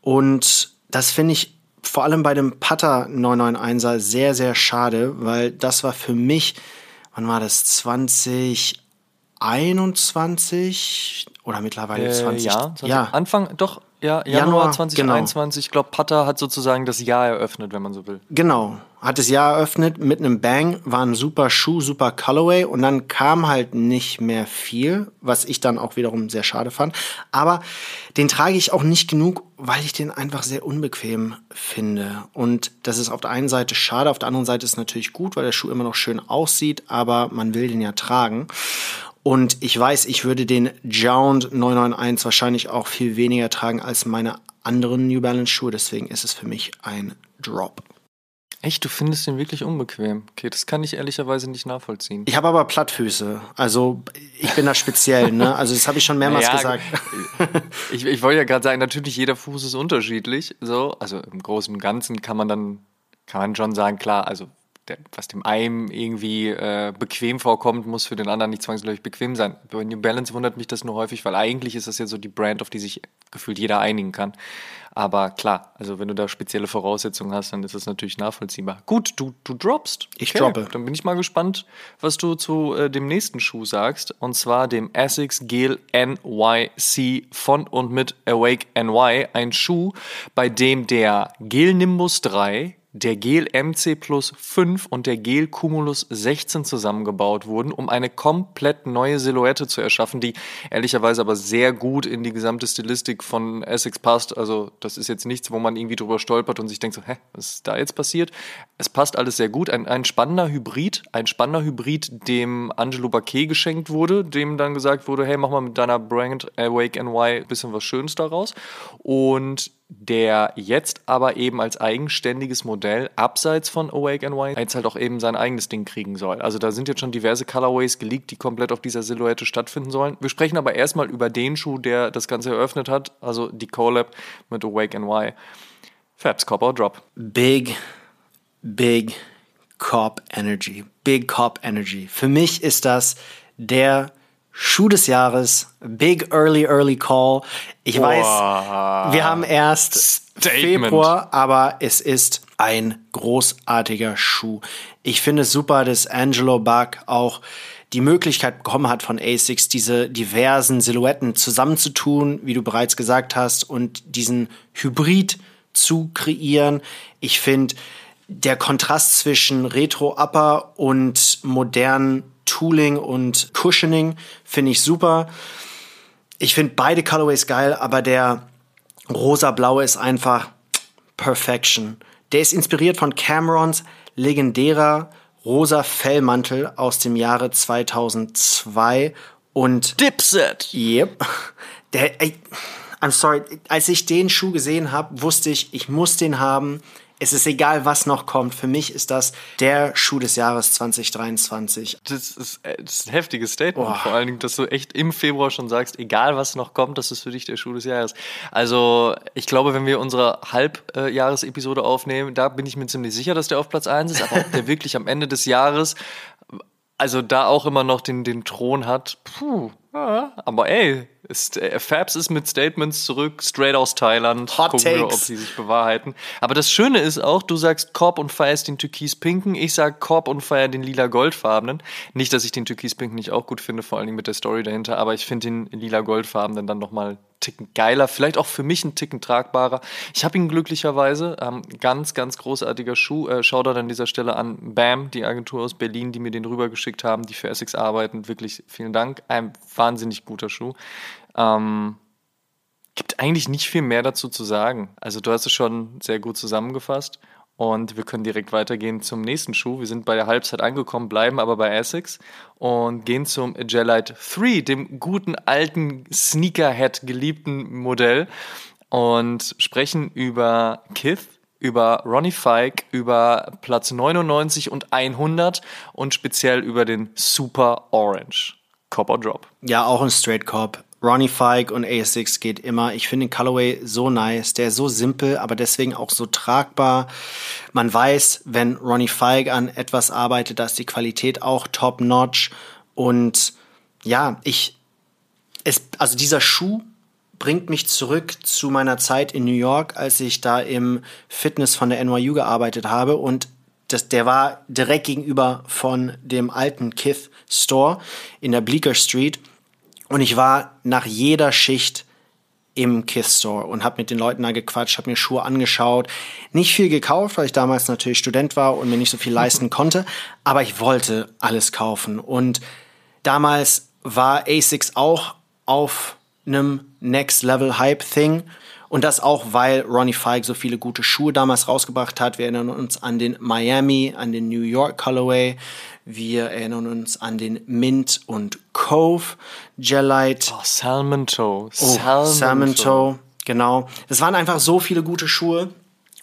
Und das finde ich vor allem bei dem Putter 991er sehr, sehr schade, weil das war für mich, wann war das? 2021 oder mittlerweile äh, 20? Ja, ja, Anfang, doch, ja, Januar, Januar 2021. Genau. Ich glaube, Putter hat sozusagen das Jahr eröffnet, wenn man so will. Genau, hat das Jahr eröffnet mit einem Bang, war ein super Schuh, super Colorway und dann kam halt nicht mehr viel, was ich dann auch wiederum sehr schade fand. Aber den trage ich auch nicht genug, weil ich den einfach sehr unbequem finde. Und das ist auf der einen Seite schade, auf der anderen Seite ist natürlich gut, weil der Schuh immer noch schön aussieht, aber man will den ja tragen. Und ich weiß, ich würde den Jound 991 wahrscheinlich auch viel weniger tragen als meine anderen New Balance Schuhe. Deswegen ist es für mich ein Drop. Echt, du findest den wirklich unbequem? Okay, das kann ich ehrlicherweise nicht nachvollziehen. Ich habe aber Plattfüße. Also ich bin da speziell, ne? Also das habe ich schon mehrmals ja, gesagt. [LAUGHS] ich, ich wollte ja gerade sagen, natürlich jeder Fuß ist unterschiedlich. So, also im Großen und Ganzen kann man dann kann man schon sagen, klar, also der, was dem einen irgendwie äh, bequem vorkommt, muss für den anderen nicht zwangsläufig bequem sein. Bei New Balance wundert mich das nur häufig, weil eigentlich ist das ja so die Brand, auf die sich gefühlt jeder einigen kann. Aber klar, also wenn du da spezielle Voraussetzungen hast, dann ist das natürlich nachvollziehbar. Gut, du, du droppst. Ich okay. droppe. Dann bin ich mal gespannt, was du zu äh, dem nächsten Schuh sagst. Und zwar dem Essex Gel NYC von und mit Awake NY. Ein Schuh, bei dem der Gel Nimbus 3 der Gel MC Plus 5 und der Gel Cumulus 16 zusammengebaut wurden, um eine komplett neue Silhouette zu erschaffen, die ehrlicherweise aber sehr gut in die gesamte Stilistik von Essex passt. Also das ist jetzt nichts, wo man irgendwie drüber stolpert und sich denkt so, hä, was ist da jetzt passiert? Es passt alles sehr gut. Ein, ein spannender Hybrid, ein spannender Hybrid, dem Angelo Baquet geschenkt wurde, dem dann gesagt wurde, hey, mach mal mit deiner Brand Awake NY ein bisschen was Schönes daraus. Und der jetzt aber eben als eigenständiges Modell abseits von Awake NY jetzt halt auch eben sein eigenes Ding kriegen soll. Also da sind jetzt schon diverse Colorways geleakt, die komplett auf dieser Silhouette stattfinden sollen. Wir sprechen aber erstmal über den Schuh, der das Ganze eröffnet hat, also die Collab mit Awake NY. Fabs Cop or Drop. Big, big Cop Energy. Big Cop Energy. Für mich ist das der Schuh des Jahres, Big Early Early Call. Ich Boah. weiß, wir haben erst Statement. Februar, aber es ist ein großartiger Schuh. Ich finde es super, dass Angelo Buck auch die Möglichkeit bekommen hat von ASICS, diese diversen Silhouetten zusammenzutun, wie du bereits gesagt hast, und diesen Hybrid zu kreieren. Ich finde, der Kontrast zwischen Retro Upper und modernen Tooling und Cushioning finde ich super. Ich finde beide Colorways geil, aber der rosa-blaue ist einfach Perfection. Der ist inspiriert von Camerons legendärer rosa Fellmantel aus dem Jahre 2002 und Dipset. Yep. [LAUGHS] Der ey, I'm sorry, als ich den Schuh gesehen habe, wusste ich, ich muss den haben. Es ist egal, was noch kommt. Für mich ist das der Schuh des Jahres 2023. Das ist, äh, das ist ein heftiges Statement. Oh. Vor allen Dingen, dass du echt im Februar schon sagst, egal was noch kommt, das ist für dich der Schuh des Jahres. Also, ich glaube, wenn wir unsere Halbjahresepisode aufnehmen, da bin ich mir ziemlich sicher, dass der auf Platz 1 ist. Aber ob der [LAUGHS] wirklich am Ende des Jahres, also da auch immer noch den, den Thron hat, puh, ja, aber ey, ist, äh, Fabs ist mit Statements zurück, straight aus Thailand. Hot Gucken takes. wir, ob sie sich bewahrheiten. Aber das Schöne ist auch, du sagst Korb und feierst den türkis-pinken. Ich sag Korb und feier den lila-goldfarbenen. Nicht, dass ich den türkis-pinken nicht auch gut finde, vor allen Dingen mit der Story dahinter, aber ich finde den lila-goldfarbenen dann nochmal Ticken geiler, vielleicht auch für mich ein Ticken tragbarer. Ich habe ihn glücklicherweise, ähm, ganz, ganz großartiger Schuh. Äh, Shoutout an dieser Stelle an BAM, die Agentur aus Berlin, die mir den rübergeschickt haben, die für Essex arbeiten. Wirklich vielen Dank. Ein wahnsinnig guter Schuh. Ähm, gibt eigentlich nicht viel mehr dazu zu sagen. Also du hast es schon sehr gut zusammengefasst. Und wir können direkt weitergehen zum nächsten Schuh. Wir sind bei der Halbzeit angekommen, bleiben aber bei Essex und gehen zum Gelite 3, dem guten alten Sneakerhead geliebten Modell und sprechen über Kith, über Ronnie Fike, über Platz 99 und 100 und speziell über den Super Orange. Cop or Drop. Ja, auch ein Straight Cop. Ronnie Fike und ASX geht immer. Ich finde den Colorway so nice. Der ist so simpel, aber deswegen auch so tragbar. Man weiß, wenn Ronnie Fike an etwas arbeitet, da ist die Qualität auch top notch. Und ja, ich, es, also dieser Schuh bringt mich zurück zu meiner Zeit in New York, als ich da im Fitness von der NYU gearbeitet habe und das, der war direkt gegenüber von dem alten Kith Store in der Bleecker Street und ich war nach jeder Schicht im Kiss Store und habe mit den Leuten da gequatscht, habe mir Schuhe angeschaut. Nicht viel gekauft, weil ich damals natürlich Student war und mir nicht so viel [LAUGHS] leisten konnte, aber ich wollte alles kaufen. Und damals war ASICS auch auf einem Next Level Hype Thing. Und das auch, weil Ronnie Fike so viele gute Schuhe damals rausgebracht hat. Wir erinnern uns an den Miami, an den New York Colorway. Wir erinnern uns an den Mint und Cove Gelite. Oh, Salmon Toe. Oh, Salmon, Salmon Toe. Genau. Es waren einfach so viele gute Schuhe.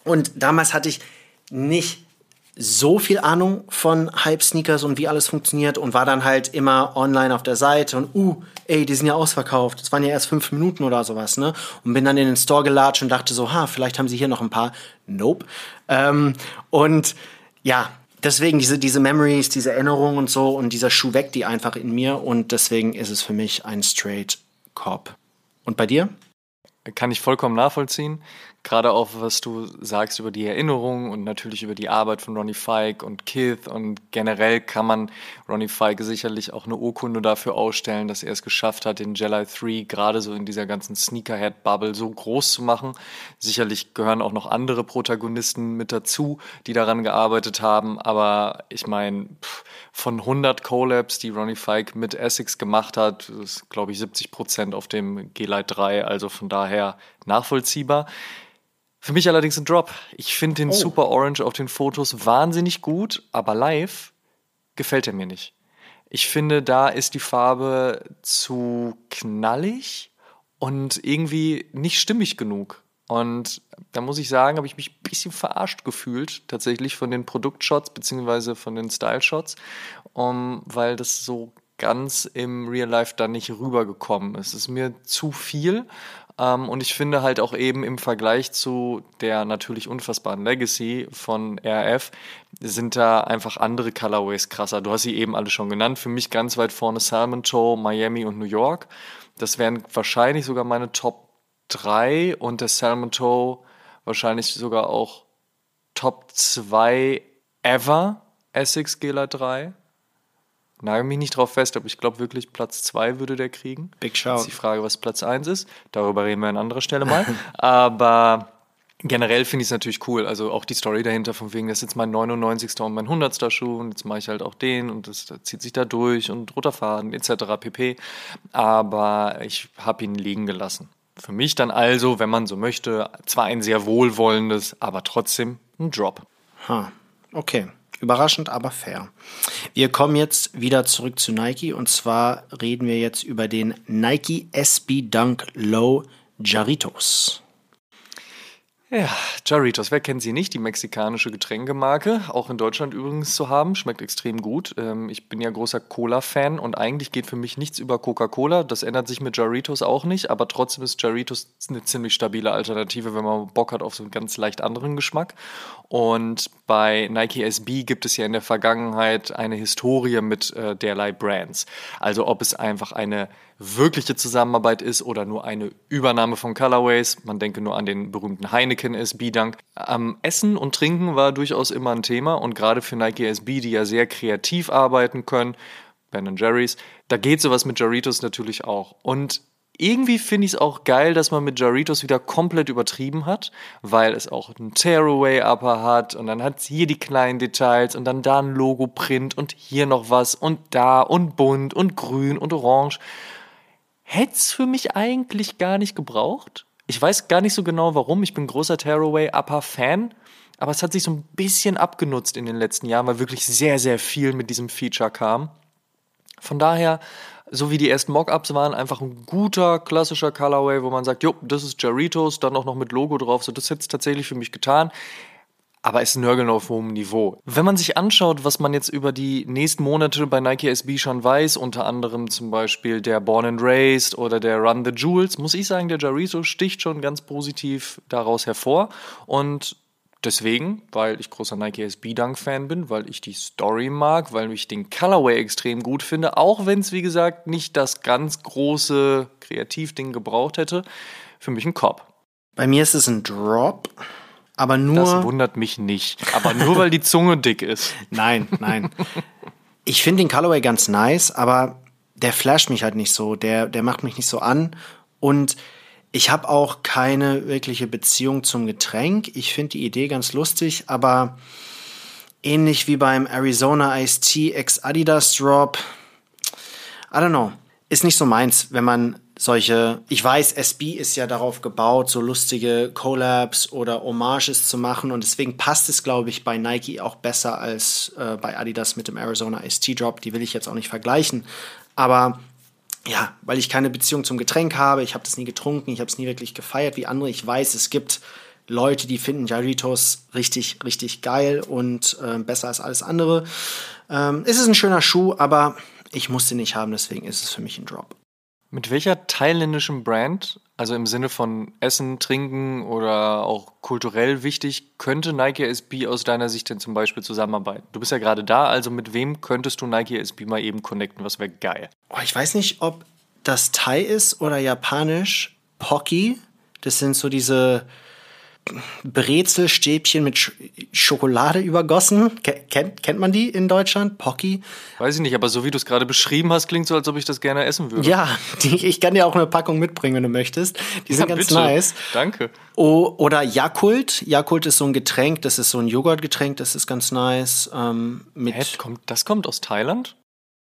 Und damals hatte ich nicht so viel Ahnung von Hype-Sneakers und wie alles funktioniert und war dann halt immer online auf der Seite und, uh, ey, die sind ja ausverkauft. Das waren ja erst fünf Minuten oder sowas, ne? Und bin dann in den Store gelatscht und dachte so, ha, vielleicht haben sie hier noch ein paar. Nope. Ähm, und ja, deswegen diese, diese Memories, diese Erinnerungen und so und dieser Schuh weckt die einfach in mir und deswegen ist es für mich ein Straight Cop. Und bei dir? Kann ich vollkommen nachvollziehen gerade auch was du sagst über die Erinnerungen und natürlich über die Arbeit von Ronnie Fike und Kith und generell kann man Ronnie Fike sicherlich auch eine Urkunde dafür ausstellen, dass er es geschafft hat, den Jedi 3 gerade so in dieser ganzen Sneakerhead-Bubble so groß zu machen. Sicherlich gehören auch noch andere Protagonisten mit dazu, die daran gearbeitet haben, aber ich meine, von 100 Collabs, die Ronnie Fike mit Essex gemacht hat, ist glaube ich 70 Prozent auf dem G-Lite 3, also von daher nachvollziehbar. Für mich allerdings ein Drop. Ich finde den oh. Super Orange auf den Fotos wahnsinnig gut, aber live gefällt er mir nicht. Ich finde, da ist die Farbe zu knallig und irgendwie nicht stimmig genug. Und da muss ich sagen, habe ich mich ein bisschen verarscht gefühlt, tatsächlich von den Produktshots beziehungsweise von den Style-Shots, um, weil das so ganz im Real Life dann nicht rübergekommen ist. Es ist mir zu viel und ich finde halt auch eben im Vergleich zu der natürlich unfassbaren Legacy von RF sind da einfach andere Colorways krasser. Du hast sie eben alle schon genannt. Für mich ganz weit vorne Salmon Toe, Miami und New York. Das wären wahrscheinlich sogar meine Top 3 und der Salmon Toe wahrscheinlich sogar auch Top 2 ever Essex Gela 3 nagel mich nicht drauf fest, aber ich glaube wirklich, Platz 2 würde der kriegen. Big Shout. Das ist die Frage, was Platz 1 ist. Darüber reden wir an anderer Stelle mal. [LAUGHS] aber generell finde ich es natürlich cool. Also auch die Story dahinter, von wegen, das ist jetzt mein 99. und mein 100. Schuh und jetzt mache ich halt auch den und das, das zieht sich da durch und roter Faden etc. pp. Aber ich habe ihn liegen gelassen. Für mich dann also, wenn man so möchte, zwar ein sehr wohlwollendes, aber trotzdem ein Drop. Ha, okay. Überraschend, aber fair. Wir kommen jetzt wieder zurück zu Nike und zwar reden wir jetzt über den Nike SB Dunk Low Jarritos. Ja, Jarritos, wer kennt sie nicht? Die mexikanische Getränkemarke, auch in Deutschland übrigens zu haben, schmeckt extrem gut. Ähm, ich bin ja großer Cola-Fan und eigentlich geht für mich nichts über Coca-Cola. Das ändert sich mit Jarritos auch nicht, aber trotzdem ist Jarritos eine ziemlich stabile Alternative, wenn man Bock hat auf so einen ganz leicht anderen Geschmack. Und bei Nike SB gibt es ja in der Vergangenheit eine Historie mit äh, derlei Brands. Also ob es einfach eine wirkliche Zusammenarbeit ist oder nur eine Übernahme von Colorways. Man denke nur an den berühmten Heineken SB-Dank. Am Essen und Trinken war durchaus immer ein Thema und gerade für Nike SB, die ja sehr kreativ arbeiten können, Ben Jerry's, da geht sowas mit Jarritos natürlich auch. Und irgendwie finde ich es auch geil, dass man mit Jarritos wieder komplett übertrieben hat, weil es auch einen Tearaway-Upper hat und dann hat es hier die kleinen Details und dann da ein Logo-Print und hier noch was und da und bunt und grün und orange hätte es für mich eigentlich gar nicht gebraucht. Ich weiß gar nicht so genau warum. Ich bin großer Tearaway Upper Fan, aber es hat sich so ein bisschen abgenutzt in den letzten Jahren, weil wirklich sehr, sehr viel mit diesem Feature kam. Von daher, so wie die ersten Mockups waren, einfach ein guter klassischer Colorway, wo man sagt, jo, das ist Jarritos, dann auch noch mit Logo drauf. So, das hätte es tatsächlich für mich getan aber es nörgeln auf hohem Niveau. Wenn man sich anschaut, was man jetzt über die nächsten Monate bei Nike SB schon weiß, unter anderem zum Beispiel der Born and Raised oder der Run the Jewels, muss ich sagen, der Jariso sticht schon ganz positiv daraus hervor und Deswegen, weil ich großer Nike SB Dunk Fan bin, weil ich die Story mag, weil ich den Colorway extrem gut finde, auch wenn es wie gesagt nicht das ganz große Kreativding gebraucht hätte, für mich ein Cop. Bei mir ist es ein Drop. Aber nur. Das wundert mich nicht. Aber nur weil die Zunge dick ist. [LAUGHS] Nein, nein. Ich finde den Colorway ganz nice, aber der flasht mich halt nicht so. Der, der macht mich nicht so an. Und ich habe auch keine wirkliche Beziehung zum Getränk. Ich finde die Idee ganz lustig, aber ähnlich wie beim Arizona Ice Tea X Adidas Drop. I don't know. Ist nicht so meins, wenn man solche, ich weiß, SB ist ja darauf gebaut, so lustige Collabs oder Hommages zu machen und deswegen passt es, glaube ich, bei Nike auch besser als äh, bei Adidas mit dem Arizona ST Drop. Die will ich jetzt auch nicht vergleichen, aber ja, weil ich keine Beziehung zum Getränk habe, ich habe das nie getrunken, ich habe es nie wirklich gefeiert wie andere. Ich weiß, es gibt Leute, die finden Jaritos richtig, richtig geil und äh, besser als alles andere. Ähm, es ist ein schöner Schuh, aber ich muss den nicht haben, deswegen ist es für mich ein Drop. Mit welcher thailändischen Brand, also im Sinne von Essen, Trinken oder auch kulturell wichtig, könnte Nike SB aus deiner Sicht denn zum Beispiel zusammenarbeiten? Du bist ja gerade da, also mit wem könntest du Nike SB mal eben connecten? Was wäre geil? Oh, ich weiß nicht, ob das Thai ist oder japanisch. Pocky, das sind so diese Brezelstäbchen mit Sch Schokolade übergossen. Kennt, kennt man die in Deutschland? Pocky? Weiß ich nicht, aber so wie du es gerade beschrieben hast, klingt so, als ob ich das gerne essen würde. Ja, die, ich kann dir auch eine Packung mitbringen, wenn du möchtest. Die sind ja, ganz bitte. nice. Danke. Oh, oder Jakult. Jakult ist so ein Getränk, das ist so ein Joghurtgetränk, das ist ganz nice. Ähm, mit Hä, kommt, das kommt aus Thailand?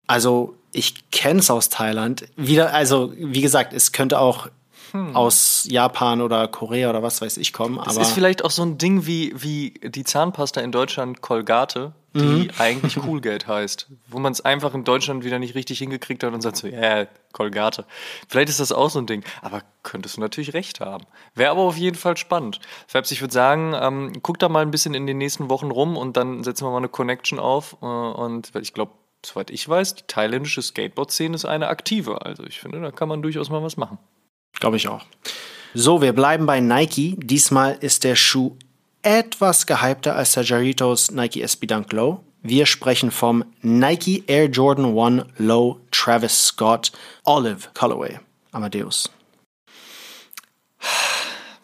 Also, ich kenne es aus Thailand. Wieder, also, wie gesagt, es könnte auch hm. aus Japan oder Korea oder was weiß ich kommen. Das ist vielleicht auch so ein Ding wie, wie die Zahnpasta in Deutschland Colgate, die mhm. eigentlich [LAUGHS] Coolgate heißt. Wo man es einfach in Deutschland wieder nicht richtig hingekriegt hat und sagt so, ja, yeah, Colgate. Vielleicht ist das auch so ein Ding. Aber könntest du natürlich recht haben. Wäre aber auf jeden Fall spannend. Fabs, ich würde sagen, ähm, guck da mal ein bisschen in den nächsten Wochen rum und dann setzen wir mal eine Connection auf. Äh, und ich glaube, soweit ich weiß, die thailändische Skateboard-Szene ist eine aktive. Also ich finde, da kann man durchaus mal was machen. Glaube ich auch. So, wir bleiben bei Nike. Diesmal ist der Schuh etwas gehypter als der Jaritos Nike SB Dunk Low. Wir sprechen vom Nike Air Jordan 1 Low Travis Scott Olive Colorway. Amadeus.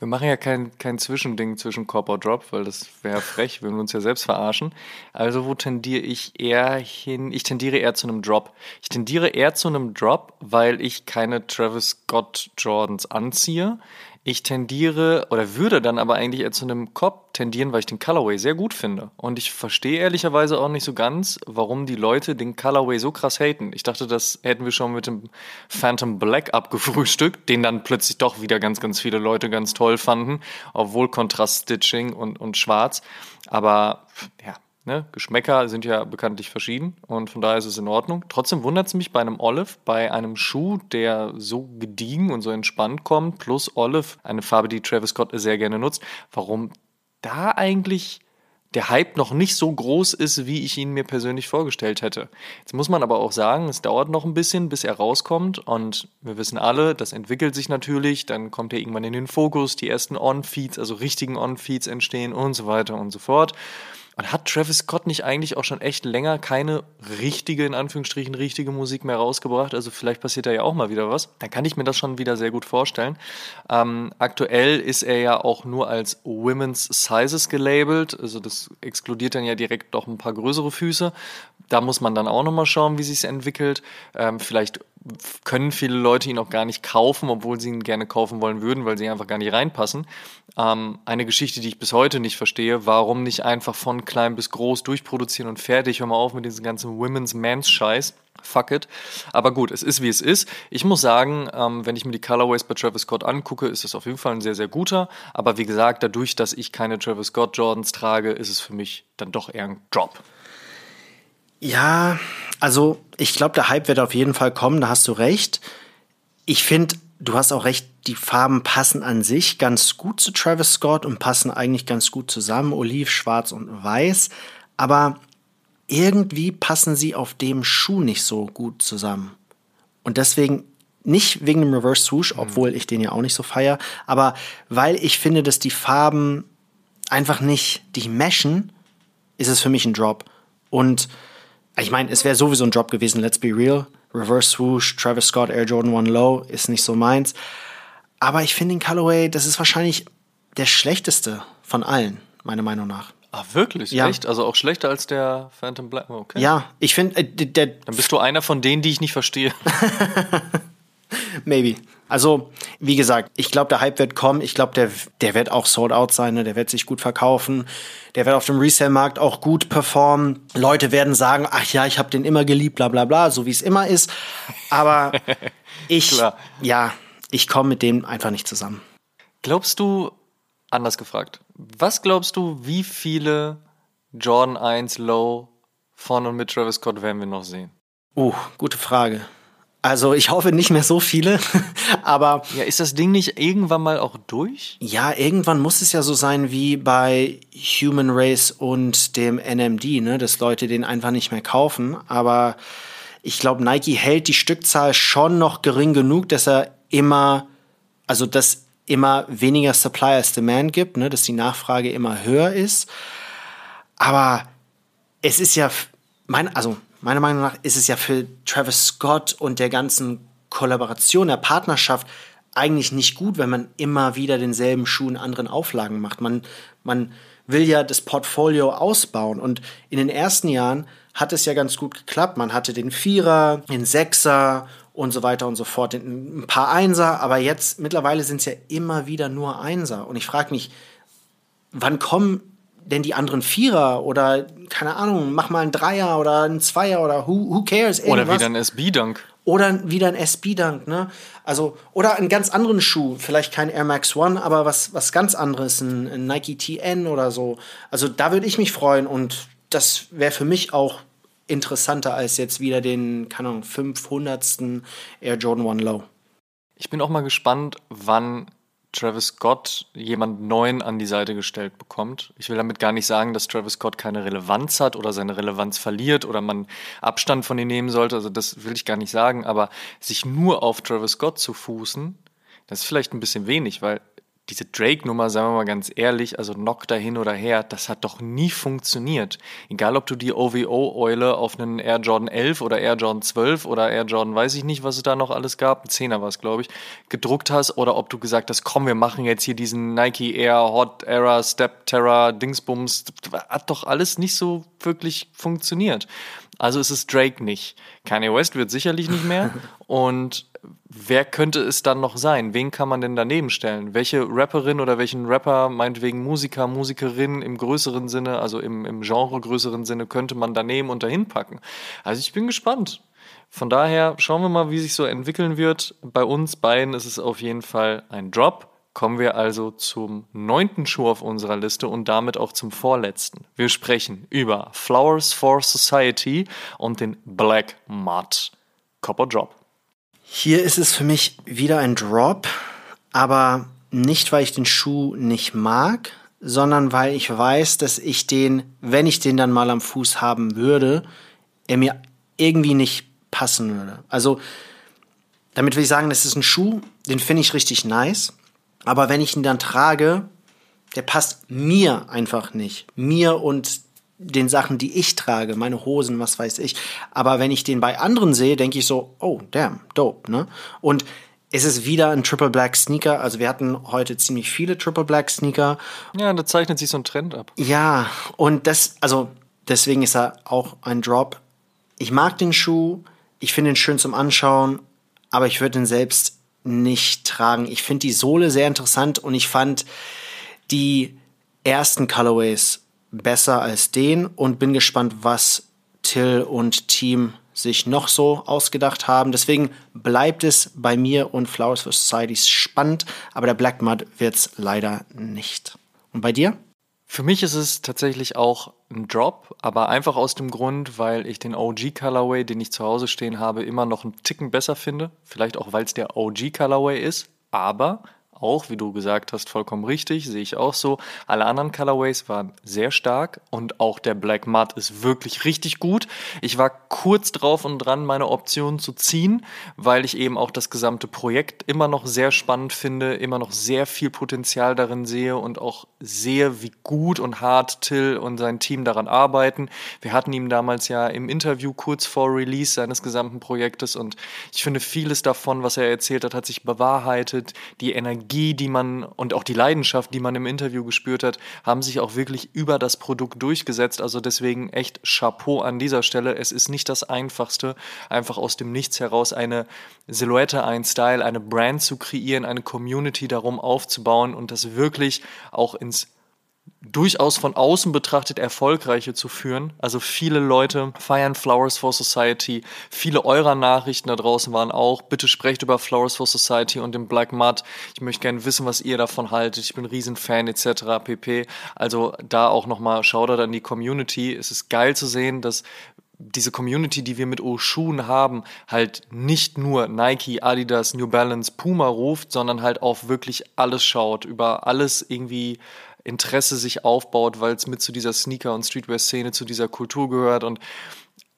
Wir machen ja kein, kein Zwischending zwischen Copper Drop, weil das wäre frech, wenn wir uns ja selbst verarschen. Also wo tendiere ich eher hin? Ich tendiere eher zu einem Drop. Ich tendiere eher zu einem Drop, weil ich keine Travis Scott Jordans anziehe. Ich tendiere oder würde dann aber eigentlich eher zu einem Cop tendieren, weil ich den Colorway sehr gut finde. Und ich verstehe ehrlicherweise auch nicht so ganz, warum die Leute den Colorway so krass haten. Ich dachte, das hätten wir schon mit dem Phantom Black abgefrühstückt, den dann plötzlich doch wieder ganz, ganz viele Leute ganz toll fanden, obwohl Kontraststitching und, und schwarz. Aber ja, Ne? Geschmäcker sind ja bekanntlich verschieden und von daher ist es in Ordnung. Trotzdem wundert es mich bei einem Olive, bei einem Schuh, der so gediegen und so entspannt kommt, plus Olive, eine Farbe, die Travis Scott sehr gerne nutzt, warum da eigentlich der Hype noch nicht so groß ist, wie ich ihn mir persönlich vorgestellt hätte. Jetzt muss man aber auch sagen, es dauert noch ein bisschen, bis er rauskommt und wir wissen alle, das entwickelt sich natürlich, dann kommt er irgendwann in den Fokus, die ersten On-Feeds, also richtigen On-Feeds entstehen und so weiter und so fort. Und hat Travis Scott nicht eigentlich auch schon echt länger keine richtige, in Anführungsstrichen, richtige Musik mehr rausgebracht? Also vielleicht passiert da ja auch mal wieder was. Dann kann ich mir das schon wieder sehr gut vorstellen. Ähm, aktuell ist er ja auch nur als Women's Sizes gelabelt. Also das exkludiert dann ja direkt doch ein paar größere Füße. Da muss man dann auch nochmal schauen, wie sich entwickelt. Ähm, vielleicht können viele Leute ihn auch gar nicht kaufen, obwohl sie ihn gerne kaufen wollen würden, weil sie einfach gar nicht reinpassen. Ähm, eine Geschichte, die ich bis heute nicht verstehe, warum nicht einfach von klein bis groß durchproduzieren und fertig, hör mal auf mit diesem ganzen Women's Mans Scheiß. Fuck it. Aber gut, es ist wie es ist. Ich muss sagen, ähm, wenn ich mir die Colorways bei Travis Scott angucke, ist es auf jeden Fall ein sehr, sehr guter. Aber wie gesagt, dadurch, dass ich keine Travis Scott Jordans trage, ist es für mich dann doch eher ein Drop. Ja, also ich glaube, der Hype wird auf jeden Fall kommen, da hast du recht. Ich finde, du hast auch recht, die Farben passen an sich ganz gut zu Travis Scott und passen eigentlich ganz gut zusammen, Oliv, Schwarz und Weiß. Aber irgendwie passen sie auf dem Schuh nicht so gut zusammen. Und deswegen nicht wegen dem Reverse Swoosh, mhm. obwohl ich den ja auch nicht so feier, aber weil ich finde, dass die Farben einfach nicht die meshen, ist es für mich ein Drop. Und ich meine, es wäre sowieso ein Job gewesen, let's be real. Reverse Swoosh, Travis Scott, Air Jordan 1 Low ist nicht so meins. Aber ich finde den Colorway, das ist wahrscheinlich der schlechteste von allen, meiner Meinung nach. Ah, wirklich? Ja. Echt? Also auch schlechter als der Phantom Black? Okay. Ja, ich finde, äh, der. Dann bist du einer von denen, die ich nicht verstehe. [LAUGHS] Maybe. Also, wie gesagt, ich glaube, der Hype wird kommen. Ich glaube, der, der wird auch sold out sein. Ne? Der wird sich gut verkaufen. Der wird auf dem Resale-Markt auch gut performen. Leute werden sagen, ach ja, ich habe den immer geliebt, bla bla bla, so wie es immer ist. Aber [LAUGHS] ich, Klar. ja, ich komme mit dem einfach nicht zusammen. Glaubst du, anders gefragt, was glaubst du, wie viele Jordan 1 Low von und mit Travis Scott werden wir noch sehen? Oh, gute Frage. Also ich hoffe nicht mehr so viele, [LAUGHS] aber. Ja, ist das Ding nicht irgendwann mal auch durch? Ja, irgendwann muss es ja so sein wie bei Human Race und dem NMD, ne, dass Leute den einfach nicht mehr kaufen. Aber ich glaube, Nike hält die Stückzahl schon noch gering genug, dass er immer, also dass immer weniger Supply als Demand gibt, ne, dass die Nachfrage immer höher ist. Aber es ist ja, mein, also meiner Meinung nach ist es ja für Travis Scott und der ganzen Kollaboration, der Partnerschaft eigentlich nicht gut, wenn man immer wieder denselben Schuh in anderen Auflagen macht. Man, man will ja das Portfolio ausbauen und in den ersten Jahren hat es ja ganz gut geklappt. Man hatte den Vierer, den Sechser und so weiter und so fort, ein paar Einser, aber jetzt mittlerweile sind es ja immer wieder nur Einser. Und ich frage mich, wann kommen denn die anderen Vierer oder keine Ahnung, mach mal einen Dreier oder einen Zweier oder who, who cares? Irgendwas. Oder wieder ein SB-Dunk. Oder wieder ein SB-Dunk, ne? Also, oder einen ganz anderen Schuh, vielleicht kein Air Max One, aber was, was ganz anderes, ein, ein Nike TN oder so. Also da würde ich mich freuen und das wäre für mich auch interessanter als jetzt wieder den, keine Ahnung, 500. Air Jordan One Low. Ich bin auch mal gespannt, wann Travis Scott jemand Neuen an die Seite gestellt bekommt. Ich will damit gar nicht sagen, dass Travis Scott keine Relevanz hat oder seine Relevanz verliert oder man Abstand von ihm nehmen sollte. Also das will ich gar nicht sagen, aber sich nur auf Travis Scott zu fußen, das ist vielleicht ein bisschen wenig, weil diese Drake-Nummer, sagen wir mal ganz ehrlich, also Knock dahin oder her, das hat doch nie funktioniert. Egal, ob du die OVO-Eule auf einen Air Jordan 11 oder Air Jordan 12 oder Air Jordan, weiß ich nicht, was es da noch alles gab, ein 10er war es, glaube ich, gedruckt hast oder ob du gesagt hast, komm, wir machen jetzt hier diesen Nike Air Hot Era Step Terra Dingsbums, hat doch alles nicht so wirklich funktioniert. Also ist es Drake nicht. Kanye West wird sicherlich nicht mehr. [LAUGHS] Und wer könnte es dann noch sein? Wen kann man denn daneben stellen? Welche Rapperin oder welchen Rapper, meinetwegen Musiker, Musikerin im größeren Sinne, also im, im Genre größeren Sinne, könnte man daneben und dahin packen? Also ich bin gespannt. Von daher schauen wir mal, wie sich so entwickeln wird. Bei uns beiden ist es auf jeden Fall ein Drop. Kommen wir also zum neunten Schuh auf unserer Liste und damit auch zum vorletzten. Wir sprechen über Flowers for Society und den Black Mud. Copper Drop. Hier ist es für mich wieder ein Drop, aber nicht, weil ich den Schuh nicht mag, sondern weil ich weiß, dass ich den, wenn ich den dann mal am Fuß haben würde, er mir irgendwie nicht passen würde. Also, damit will ich sagen, das ist ein Schuh, den finde ich richtig nice, aber wenn ich ihn dann trage, der passt mir einfach nicht. Mir und den Sachen, die ich trage, meine Hosen, was weiß ich. Aber wenn ich den bei anderen sehe, denke ich so, oh, damn, dope, ne? Und es ist wieder ein Triple Black Sneaker. Also wir hatten heute ziemlich viele Triple Black Sneaker. Ja, da zeichnet sich so ein Trend ab. Ja, und das, also deswegen ist er auch ein Drop. Ich mag den Schuh, ich finde ihn schön zum Anschauen, aber ich würde ihn selbst nicht tragen. Ich finde die Sohle sehr interessant und ich fand die ersten Colorways besser als den und bin gespannt, was Till und Team sich noch so ausgedacht haben. Deswegen bleibt es bei mir und Flowers for Society spannend, aber der Black Mud wird es leider nicht. Und bei dir? Für mich ist es tatsächlich auch ein Drop, aber einfach aus dem Grund, weil ich den OG Colorway, den ich zu Hause stehen habe, immer noch einen Ticken besser finde. Vielleicht auch, weil es der OG Colorway ist, aber auch, wie du gesagt hast, vollkommen richtig, sehe ich auch so. Alle anderen Colorways waren sehr stark und auch der Black Mud ist wirklich richtig gut. Ich war kurz drauf und dran, meine Optionen zu ziehen, weil ich eben auch das gesamte Projekt immer noch sehr spannend finde, immer noch sehr viel Potenzial darin sehe und auch sehe, wie gut und hart Till und sein Team daran arbeiten. Wir hatten ihn damals ja im Interview kurz vor Release seines gesamten Projektes und ich finde vieles davon, was er erzählt hat, hat sich bewahrheitet. Die Energie Energie, die man und auch die Leidenschaft, die man im Interview gespürt hat, haben sich auch wirklich über das Produkt durchgesetzt. Also deswegen echt Chapeau an dieser Stelle. Es ist nicht das Einfachste, einfach aus dem Nichts heraus eine Silhouette, ein Style, eine Brand zu kreieren, eine Community darum aufzubauen und das wirklich auch ins durchaus von außen betrachtet erfolgreiche zu führen. Also viele Leute feiern Flowers for Society. Viele eurer Nachrichten da draußen waren auch, bitte sprecht über Flowers for Society und den Black Mud. Ich möchte gerne wissen, was ihr davon haltet. Ich bin Riesenfan etc. pp. Also da auch nochmal Shoutout an die Community. Es ist geil zu sehen, dass diese Community, die wir mit O-Schuhen haben, halt nicht nur Nike, Adidas, New Balance, Puma ruft, sondern halt auch wirklich alles schaut, über alles irgendwie Interesse sich aufbaut, weil es mit zu dieser Sneaker- und Streetwear-Szene, zu dieser Kultur gehört. Und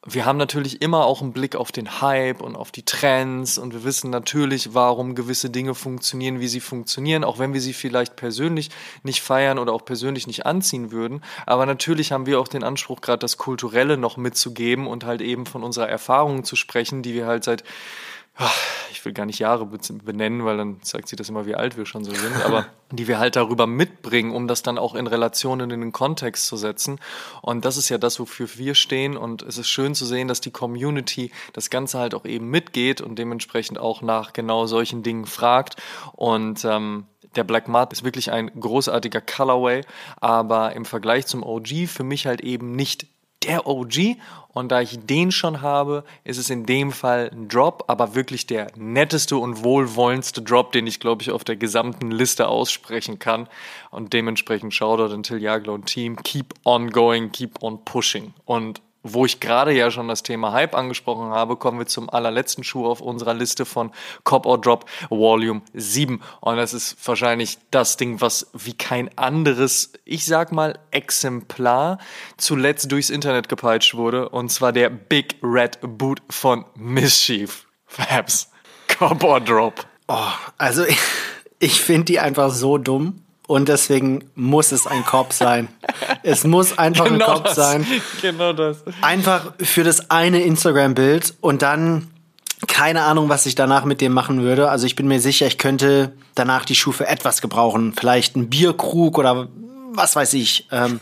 wir haben natürlich immer auch einen Blick auf den Hype und auf die Trends und wir wissen natürlich, warum gewisse Dinge funktionieren, wie sie funktionieren, auch wenn wir sie vielleicht persönlich nicht feiern oder auch persönlich nicht anziehen würden. Aber natürlich haben wir auch den Anspruch, gerade das Kulturelle noch mitzugeben und halt eben von unserer Erfahrung zu sprechen, die wir halt seit ich will gar nicht Jahre benennen, weil dann zeigt sich das immer, wie alt wir schon so sind, aber [LAUGHS] die wir halt darüber mitbringen, um das dann auch in Relationen in den Kontext zu setzen. Und das ist ja das, wofür wir stehen. Und es ist schön zu sehen, dass die Community das Ganze halt auch eben mitgeht und dementsprechend auch nach genau solchen Dingen fragt. Und ähm, der Black Mud ist wirklich ein großartiger Colorway, aber im Vergleich zum OG für mich halt eben nicht der OG. Und da ich den schon habe, ist es in dem Fall ein Drop, aber wirklich der netteste und wohlwollendste Drop, den ich, glaube ich, auf der gesamten Liste aussprechen kann. Und dementsprechend Shoutout an Till Jagler und Team. Keep on going, keep on pushing. Und wo ich gerade ja schon das Thema Hype angesprochen habe, kommen wir zum allerletzten Schuh auf unserer Liste von Cop or Drop Volume 7. Und das ist wahrscheinlich das Ding, was wie kein anderes, ich sag mal, Exemplar zuletzt durchs Internet gepeitscht wurde. Und zwar der Big Red Boot von Mischief. Fabs. Cop or Drop. Oh, also ich, [LAUGHS] ich finde die einfach so dumm. Und deswegen muss es ein Korb sein. es muss einfach genau ein Korb das. sein. Genau das. Einfach für das eine Instagram-Bild und dann keine Ahnung, was ich danach mit dem machen würde. Also ich bin mir sicher, ich könnte danach die Schuhe für etwas gebrauchen. Vielleicht ein Bierkrug oder was weiß ich. Ähm,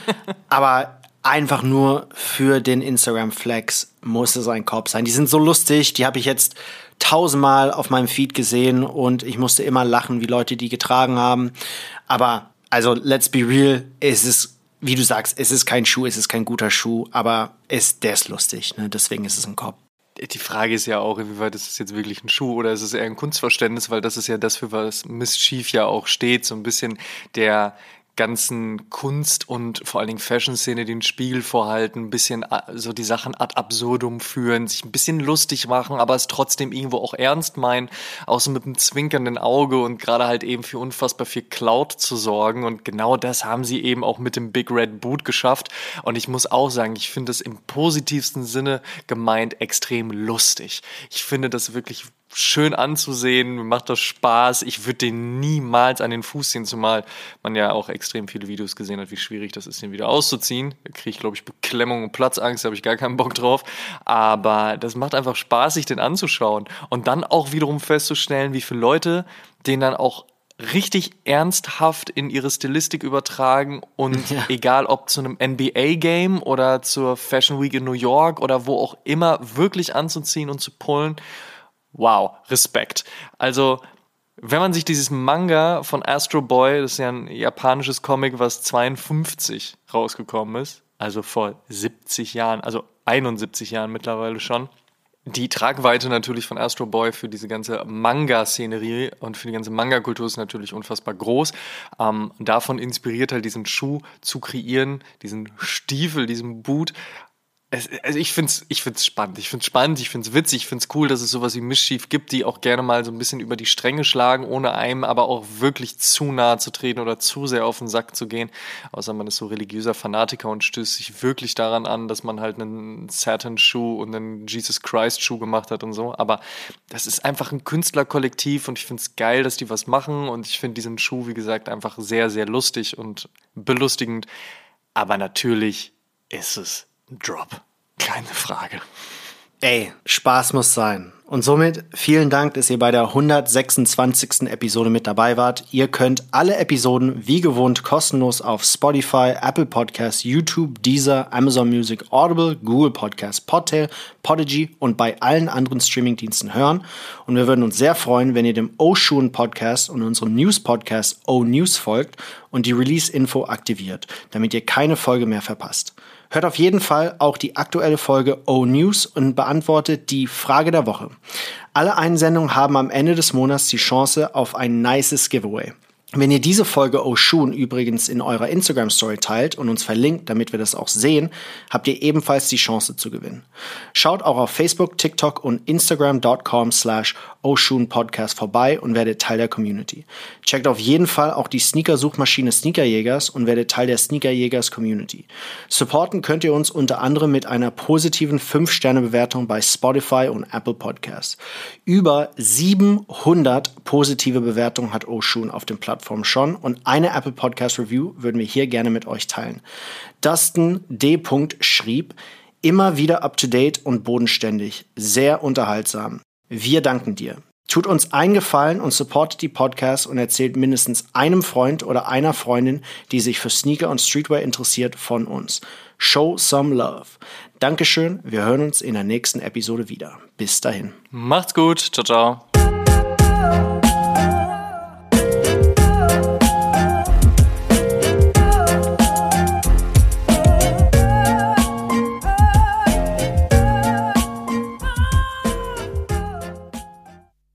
[LAUGHS] aber einfach nur für den Instagram Flex muss es ein Korb sein. Die sind so lustig, die habe ich jetzt tausendmal auf meinem Feed gesehen und ich musste immer lachen, wie Leute die getragen haben. Aber also, let's be real, es ist, wie du sagst, es ist kein Schuh, es ist kein guter Schuh, aber es, der ist lustig, ne? deswegen ist es ein Korb. die Frage ist ja auch, inwieweit ist es jetzt wirklich ein Schuh oder ist es eher ein Kunstverständnis, weil das ist ja das, für was Mischief ja auch steht, so ein bisschen der ganzen Kunst und vor allen Dingen Fashion-Szene den Spiegel vorhalten, ein bisschen äh, so die Sachen ad absurdum führen, sich ein bisschen lustig machen, aber es trotzdem irgendwo auch ernst meinen, so mit einem zwinkernden Auge und gerade halt eben für unfassbar viel Cloud zu sorgen. Und genau das haben sie eben auch mit dem Big Red Boot geschafft. Und ich muss auch sagen, ich finde es im positivsten Sinne gemeint extrem lustig. Ich finde das wirklich schön anzusehen, macht das Spaß. Ich würde den niemals an den Fuß ziehen, zumal man ja auch extrem viele Videos gesehen hat, wie schwierig das ist, den wieder auszuziehen. Da kriege ich, glaube ich, Beklemmung und Platzangst, da habe ich gar keinen Bock drauf. Aber das macht einfach Spaß, sich den anzuschauen. Und dann auch wiederum festzustellen, wie viele Leute den dann auch richtig ernsthaft in ihre Stilistik übertragen und ja. egal ob zu einem NBA-Game oder zur Fashion Week in New York oder wo auch immer wirklich anzuziehen und zu pullen wow, Respekt. Also, wenn man sich dieses Manga von Astro Boy, das ist ja ein japanisches Comic, was 52 rausgekommen ist, also vor 70 Jahren, also 71 Jahren mittlerweile schon. Die Tragweite natürlich von Astro Boy für diese ganze Manga-Szenerie und für die ganze Manga-Kultur ist natürlich unfassbar groß. Ähm, davon inspiriert halt diesen Schuh zu kreieren, diesen Stiefel, diesen Boot es, also ich finde es ich find's spannend. Ich finde es spannend, ich finde es witzig, ich finde es cool, dass es sowas wie Mischief gibt, die auch gerne mal so ein bisschen über die Stränge schlagen, ohne einem aber auch wirklich zu nahe zu treten oder zu sehr auf den Sack zu gehen. Außer man ist so religiöser Fanatiker und stößt sich wirklich daran an, dass man halt einen Saturn-Schuh und einen Jesus Christ-Schuh gemacht hat und so. Aber das ist einfach ein Künstlerkollektiv und ich finde es geil, dass die was machen und ich finde diesen Schuh, wie gesagt, einfach sehr, sehr lustig und belustigend. Aber natürlich ist es Drop. Keine Frage. Ey, Spaß muss sein. Und somit vielen Dank, dass ihr bei der 126. Episode mit dabei wart. Ihr könnt alle Episoden wie gewohnt kostenlos auf Spotify, Apple Podcasts, YouTube, Deezer, Amazon Music, Audible, Google Podcasts, Podtail, Podigy und bei allen anderen Streamingdiensten hören. Und wir würden uns sehr freuen, wenn ihr dem O-Schuhen Podcast und unserem News Podcast O-News folgt und die Release-Info aktiviert, damit ihr keine Folge mehr verpasst. Hört auf jeden Fall auch die aktuelle Folge O News und beantwortet die Frage der Woche. Alle Einsendungen haben am Ende des Monats die Chance auf ein nices Giveaway. Wenn ihr diese Folge Oshun übrigens in eurer Instagram Story teilt und uns verlinkt, damit wir das auch sehen, habt ihr ebenfalls die Chance zu gewinnen. Schaut auch auf Facebook, TikTok und Instagram.com slash Oshun Podcast vorbei und werdet Teil der Community. Checkt auf jeden Fall auch die Sneaker-Suchmaschine Sneakerjägers und werdet Teil der Sneakerjägers Community. Supporten könnt ihr uns unter anderem mit einer positiven 5-Sterne-Bewertung bei Spotify und Apple Podcasts. Über 700 positive Bewertungen hat Oshun auf dem Plattform Plattformen schon und eine Apple Podcast Review würden wir hier gerne mit euch teilen. Dustin D. schrieb, immer wieder up to date und bodenständig, sehr unterhaltsam. Wir danken dir. Tut uns einen Gefallen und supportet die Podcasts und erzählt mindestens einem Freund oder einer Freundin, die sich für Sneaker und Streetwear interessiert, von uns. Show some love. Dankeschön, wir hören uns in der nächsten Episode wieder. Bis dahin. Macht's gut, ciao, ciao.